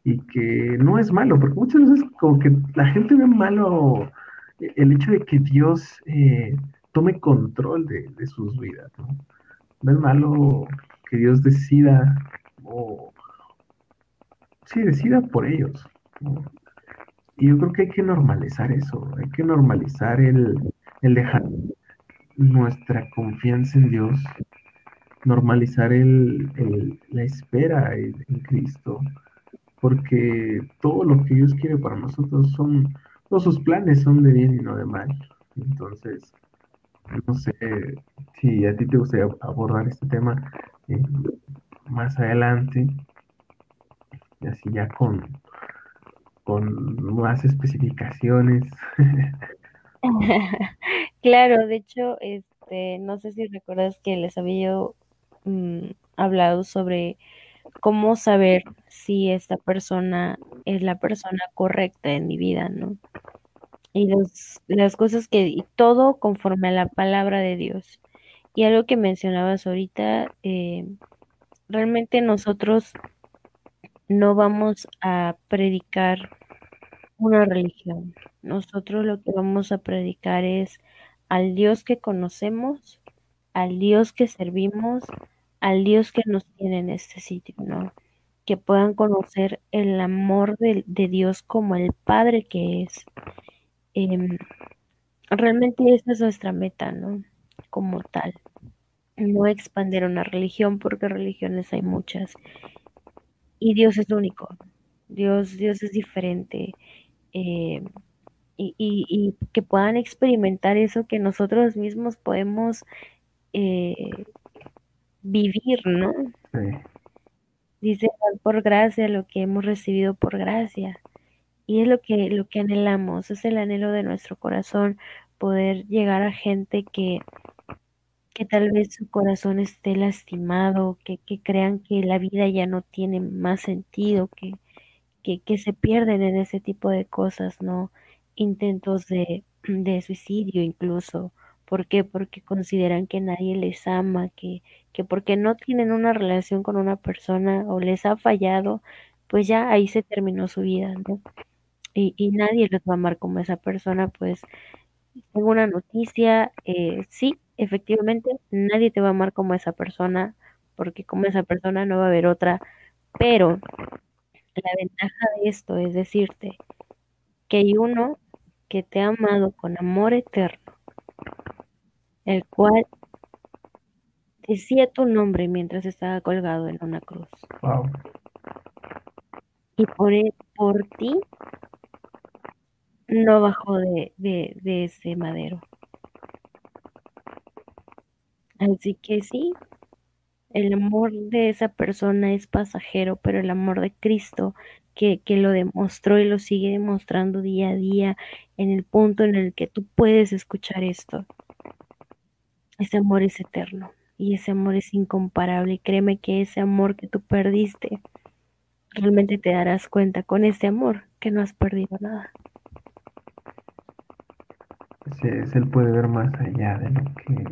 Y que no es malo, porque muchas veces como que la gente ve malo el hecho de que Dios eh, tome control de, de sus vidas, ¿no? No es malo que Dios decida o sí, decida por ellos. Y yo creo que hay que normalizar eso, hay que normalizar el, el dejar nuestra confianza en Dios, normalizar el, la espera en, en, Cristo, porque todo lo que Dios quiere para nosotros son, todos sus planes son de bien y no de mal. Entonces, no sé si a ti te gustaría abordar este tema eh, más adelante, así ya con, con más especificaciones. claro, de hecho, este, no sé si recuerdas que les había mm, hablado sobre cómo saber si esta persona es la persona correcta en mi vida, ¿no? Y las cosas que, y todo conforme a la palabra de Dios. Y algo que mencionabas ahorita, eh, realmente nosotros no vamos a predicar una religión. Nosotros lo que vamos a predicar es al Dios que conocemos, al Dios que servimos, al Dios que nos tiene en este sitio, ¿no? Que puedan conocer el amor de, Dios como el Padre que es. Em, realmente esa es nuestra meta, ¿no? Como tal. No expandir una religión, porque religiones hay muchas. Y Dios es único. Dios, Dios es diferente. Em, y, y, que puedan experimentar eso que nosotros mismos podemos eh, vivir, ¿no? Sí. Dice por gracia lo que hemos recibido por gracia. Y es lo que, lo que anhelamos, es el anhelo de nuestro corazón, poder llegar a gente que, que tal vez su corazón esté lastimado, que, que crean que la vida ya no tiene más sentido, que, que, que se pierden en ese tipo de cosas, ¿no? Intentos de, de suicidio incluso. ¿Por qué? Porque consideran que nadie les ama, que, que porque no tienen una relación con una persona o les ha fallado, pues ya ahí se terminó su vida, ¿no? Y, y nadie los va a amar como esa persona, pues tengo una noticia, eh, sí, efectivamente, nadie te va a amar como esa persona, porque como esa persona no va a haber otra, pero la ventaja de esto es decirte que hay uno que te ha amado con amor eterno, el cual decía tu nombre mientras estaba colgado en una cruz. Y por, e, por ti no bajó de, ese madero. Así que sí, el amor de esa persona es pasajero, pero el amor de Cristo que, que, lo demostró y lo sigue demostrando día a día en el punto en el que tú puedes escuchar esto. Ese amor es eterno y ese amor es incomparable. Y créeme que ese amor que tú perdiste, realmente te darás cuenta con ese amor que no has perdido nada. Sí, es, él puede ver más allá de lo que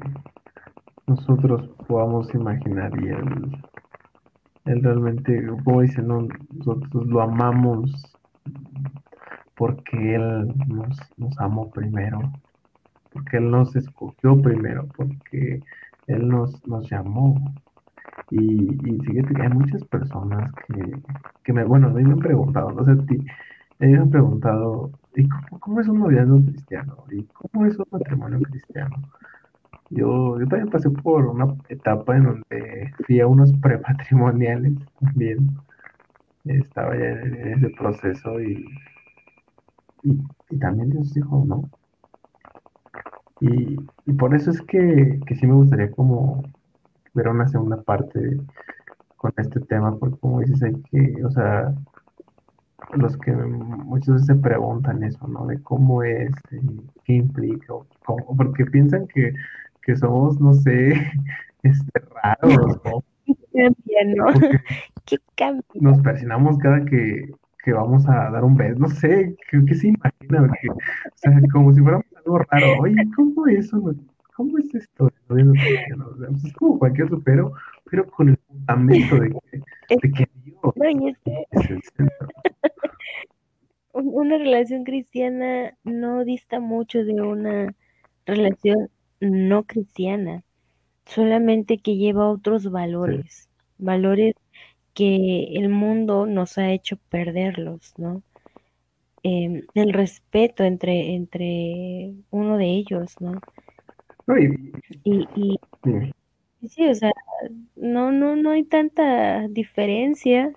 nosotros podamos imaginar y él, realmente, como dicen, nosotros lo amamos porque él nos, amó primero, porque él nos escogió primero, porque él nos, llamó. Y, y hay muchas personas que, me, bueno, me han preguntado, no sé a ti, me han preguntado, ¿y cómo, es un noviazgo cristiano? ¿Y cómo es un matrimonio cristiano? Yo, también pasé por una etapa en donde fui a unos prematrimoniales también. Estaba ya en ese proceso y, y, también Dios dijo, no. Y, y por eso es que, que, sí me gustaría como ver una segunda parte con este tema, porque como dices, hay que, o sea, los que muchas veces se preguntan eso, ¿no? De cómo es, qué implica, porque piensan que que somos, no sé, este, raros, ¿no? ¿Qué cambia? Nos persinamos cada que, que vamos a dar un beso, no sé, creo que se imagina, porque, o sea, como si fuéramos algo raro. Oye, ¿cómo es eso? ¿Cómo es esto? es como cualquier otro, pero, pero con el fundamento de que, de que Dios es el centro. Una relación cristiana no dista mucho de una relación no cristiana, solamente que lleva otros valores, valores que el mundo nos ha hecho perderlos, ¿no? Em, el respeto entre, entre uno de ellos, ¿no? Y, y, sí, o sea, no, no, no hay tanta diferencia,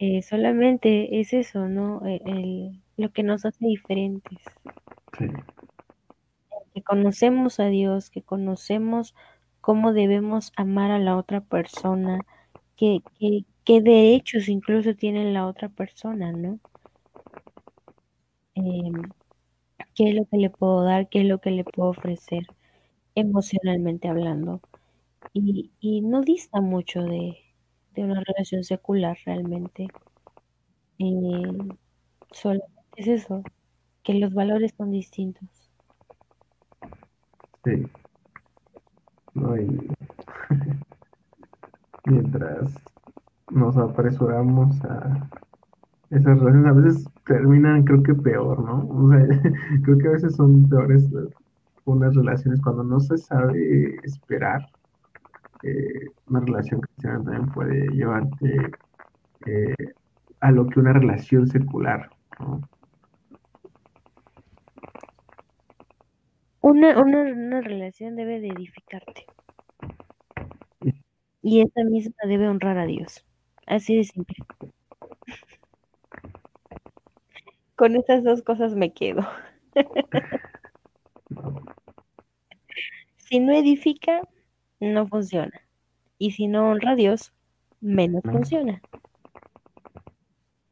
eh, solamente es eso, ¿no? E, el, lo que nos hace diferentes. Que conocemos a Dios, que conocemos cómo debemos amar a la otra persona, qué, qué, derechos incluso tiene la otra persona, ¿no? Em, qué es lo que le puedo dar, qué es lo que le puedo ofrecer emocionalmente hablando. Y, y no dista mucho de, de una relación secular realmente. Es eso, que los valores son distintos. Sí. Mientras nos apresuramos a esas relaciones, a veces terminan creo que peor, ¿no? Creo que a veces son peores unas relaciones cuando no se sabe esperar. Eh, una relación cristiana también puede llevarte eh, a lo que una relación secular, ¿no? Una, una, una relación debe de edificarte. Y esa misma debe honrar a Dios. Así de simple. Con esas dos cosas me quedo. si no edifica, no funciona. Y si no honra a Dios, menos funciona.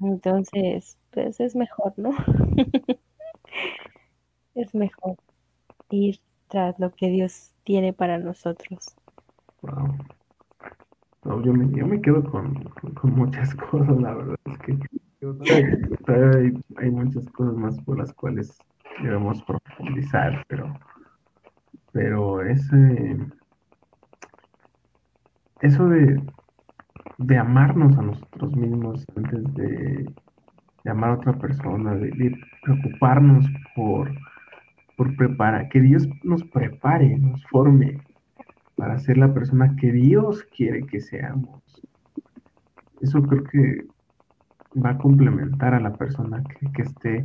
Entonces, pues es mejor, ¿no? es mejor ir tras lo que Dios tiene para nosotros. Wow. No, yo, me, yo me quedo con, con, muchas cosas, la verdad es que hay, hay, muchas cosas más por las cuales debemos profundizar, pero, pero ese, eso de, de amarnos a nosotros mismos antes de, de amar a otra persona, de preocuparnos por por preparar, que Dios nos prepare, nos forme para ser la persona que Dios quiere que seamos. Eso creo que va a complementar a la persona que, esté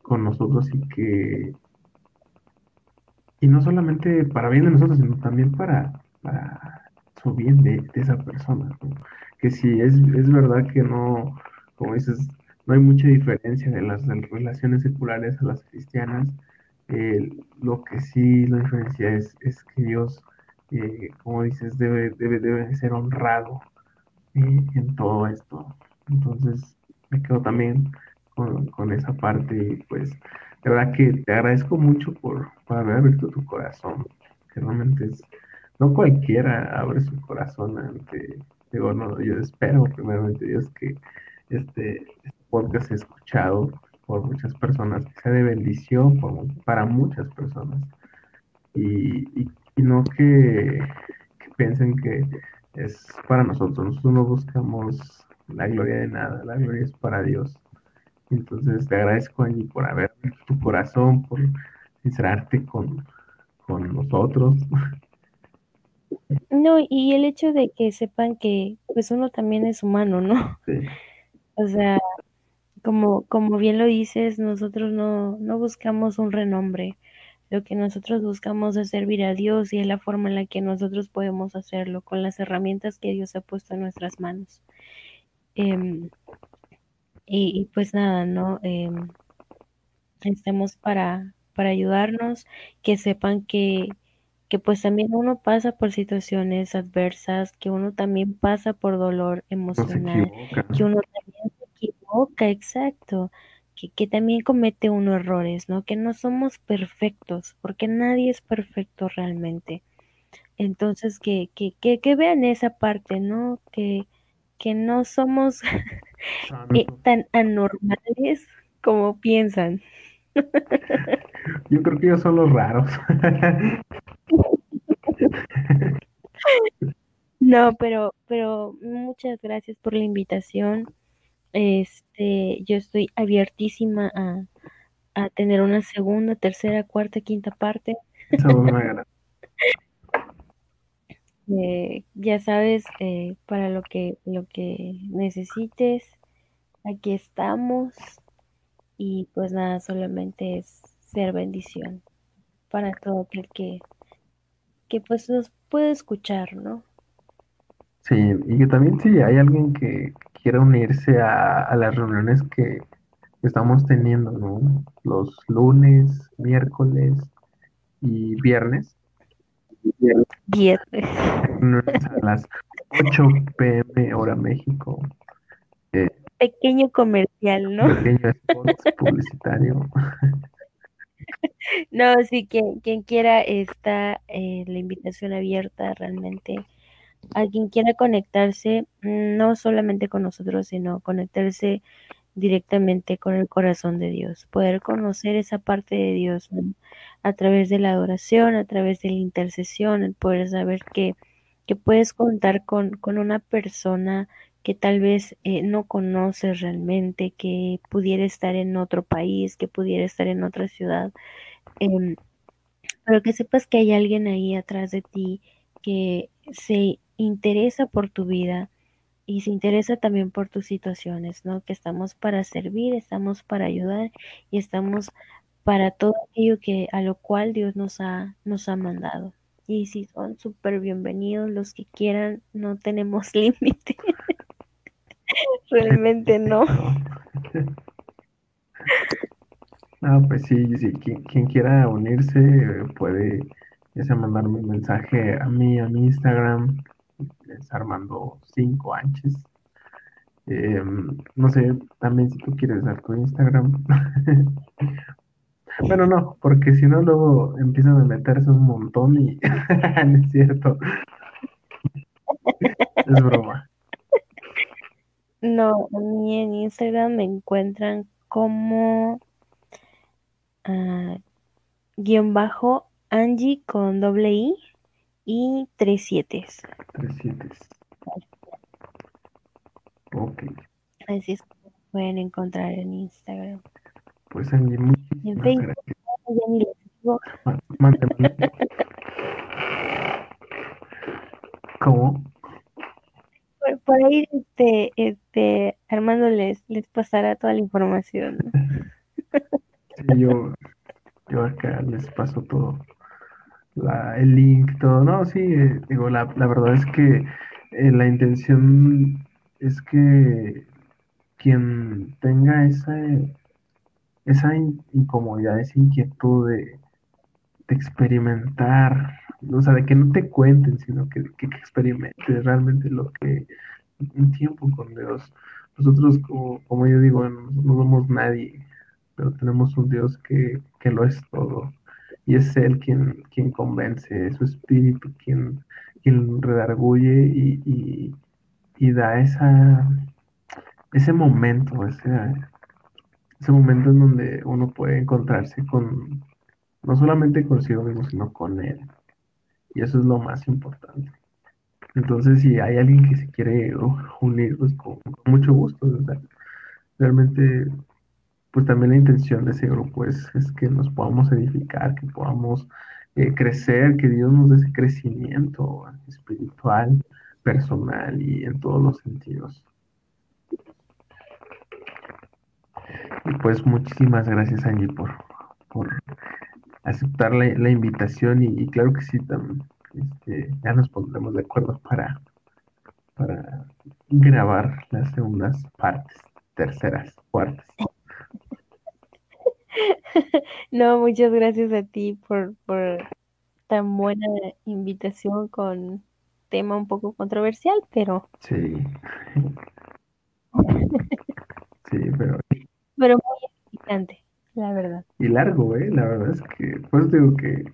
con nosotros y que, y no solamente para bien de nosotros, sino también para, para bien de, esa persona. Que si es, es verdad que no, como dices, no hay mucha diferencia de las, relaciones seculares a las cristianas, eh, lo que sí la diferencia es, es que Dios, eh, como dices, debe, debe, debe ser honrado eh, en todo esto. Entonces, me quedo también con, esa parte pues, de verdad que te agradezco mucho por, haber abierto tu corazón, que realmente es, no cualquiera abre su corazón ante, digo, no, yo espero primeramente Dios que este, este podcast sea escuchado por muchas personas, que sea de bendición para muchas personas. Y, no que, piensen que es para nosotros. Nosotros no buscamos la gloria de nada, la gloria es para Dios. Entonces te agradezco, Angie, por haber tu corazón, por sincerarte con, con nosotros. No, y el hecho de que sepan que pues uno también es humano, ¿no? Sí. O sea, como, como bien lo dices, nosotros no, no buscamos un renombre. Lo que nosotros buscamos es servir a Dios y es la forma en la que nosotros podemos hacerlo, con las herramientas que Dios ha puesto en nuestras manos. Em, y, pues nada, ¿no? Eh, estemos para, para ayudarnos, que sepan que, que pues también uno pasa por situaciones adversas, que uno también pasa por dolor emocional, que uno también equivoca, exacto, que, también comete uno errores, ¿no? Que no somos perfectos, porque nadie es perfecto realmente. Entonces, que, que, que, vean esa parte, ¿no? Que, que no somos eh, tan anormales como piensan. Yo creo que ellos son los raros. No, pero, pero muchas gracias por la invitación. Este, yo estoy abiertísima a, a tener una segunda, tercera, cuarta, quinta parte. Eh, ya sabes, eh, para lo que, lo que necesites, aquí estamos. Y pues nada, solamente es ser bendición para todo aquel que, que pues nos puede escuchar, ¿no? Sí, y que también si hay alguien que quiera unirse a, las reuniones que, estamos teniendo, ¿no? Los lunes, miércoles y viernes. Viernes. A las 8 pm hora México. Eh, pequeño comercial, ¿no? Pequeño spot publicitario. No, sí, quien, quien quiera está eh, la invitación abierta realmente. A quien quiera conectarse, mm, no solamente con nosotros, sino conectarse directamente con el corazón de Dios, poder conocer esa parte de Dios a través de la adoración, a través de la intercesión, el poder saber que, que puedes contar con, con una persona que tal vez eh, no conoces realmente, que pudiera estar en otro país, que pudiera estar en otra ciudad, em, pero que sepas que hay alguien ahí atrás de ti que se interesa por tu vida y se interesa también por tus situaciones, ¿no? Que estamos para servir, estamos para ayudar y estamos para todo aquello que a lo cual Dios nos ha nos ha mandado. Y si son súper bienvenidos los que quieran, no tenemos límite. Realmente no. No, pues sí, sí. Quien, quiera unirse puede ya mandarme un mensaje a mí, a mi Instagram, es Armando 5 Anches. Em, no sé, también si tú quieres dar tu Instagram. bueno, no, porque si no, luego empiezan a meterse un montón y no es cierto. es broma. No, a mí en Instagram me encuentran como uh, guion bajo Angie con doble I y tres siete. Tres siete. Ok. Así es como pueden encontrar en Instagram. Pues Angie, muy En Facebook ya ni les digo. ¿Cómo? por, ahí este, este, Armando les, les pasará toda la información. Sí, yo, yo acá les paso todo. La, el link, todo. No, sí, eh, digo, la, la, verdad es que eh, la intención es que quien tenga esa, incomodidad, esa inquietud de, de experimentar o sea, de que no te cuenten, sino que, que, experimentes realmente lo que un tiempo con Dios. Nosotros, como, como yo digo, no, somos nadie, pero tenemos un Dios que, que, lo es todo. Y es Él quien, quien convence, es su espíritu quien, quien redarguye y, y, y da esa, ese momento, ese, ese momento en donde uno puede encontrarse con, no solamente consigo mismo, sino con Él. Y eso es lo más importante. Entonces, si hay alguien que se quiere unir, pues con, mucho gusto. realmente, pues también la intención de ese grupo es, es que nos podamos edificar, que podamos eh, crecer, que Dios nos dé ese crecimiento espiritual, personal y en todos los sentidos. Y pues muchísimas gracias Angie por, por aceptar la, invitación y, claro que sí, este, ya nos pondremos de acuerdo para, para grabar las segundas partes, terceras, cuartas. No, muchas gracias a ti por, por tan buena invitación con tema un poco controversial, pero... Sí. sí, pero... Pero muy interesante la verdad. Y largo, ¿eh? La verdad es que, pues digo que...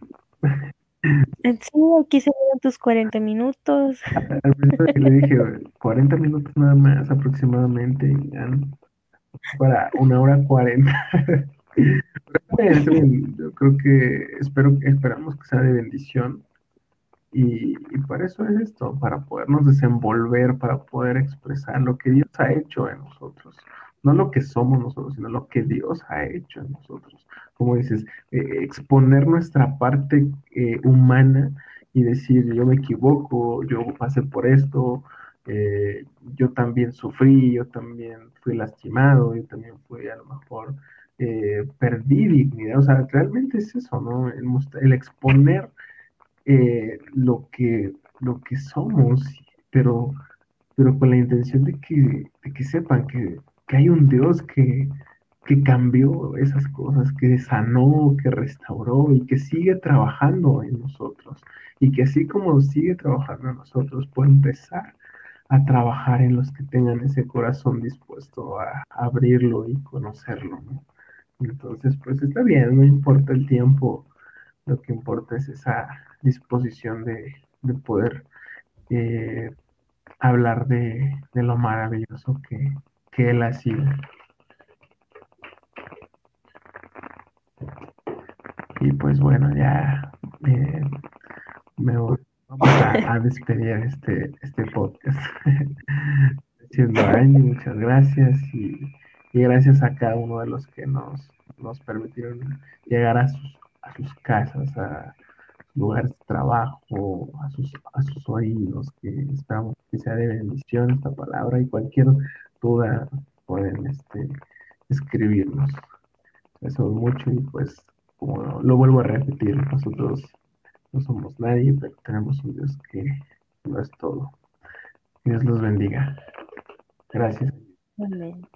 Sí, aquí se dieron tus 40 minutos. Al principio le dije 40 minutos nada más aproximadamente, ya, para una hora 40. Yo creo que espero esperamos que sea de bendición. Y, y, para eso es esto, para podernos desenvolver, para poder expresar lo que Dios ha hecho en nosotros no lo que somos nosotros, sino lo que Dios ha hecho en nosotros. Como dices, eh, exponer nuestra parte eh, humana y decir, yo me equivoco, yo pasé por esto, eh, yo también sufrí, yo también fui lastimado, yo también fui a lo mejor, perdí dignidad. O sea, realmente es eso, ¿no? El, exponer lo, que, lo que somos, pero, pero con la intención de que, de que sepan que que hay un Dios que, que cambió esas cosas, que sanó, que restauró y que sigue trabajando en nosotros. Y que así como sigue trabajando en nosotros, puede empezar a trabajar en los que tengan ese corazón dispuesto a abrirlo y conocerlo. Entonces, pues está bien, no importa el tiempo, lo que importa es esa disposición de, poder eh, hablar de, lo maravilloso que, que Él ha sido. Y pues bueno, ya eh, me voy a, despedir este, este podcast. Diciendo, muchas gracias y, gracias a cada uno de los que nos, nos permitieron llegar a sus, a sus casas, a lugares de trabajo, a sus, a sus oídos, que esperamos que sea de bendición esta palabra y cualquier duda pueden este, escribirnos. Les es mucho y pues, como lo vuelvo a repetir, nosotros no somos nadie, pero tenemos un Dios que no es todo. Dios los bendiga. Gracias. Amén.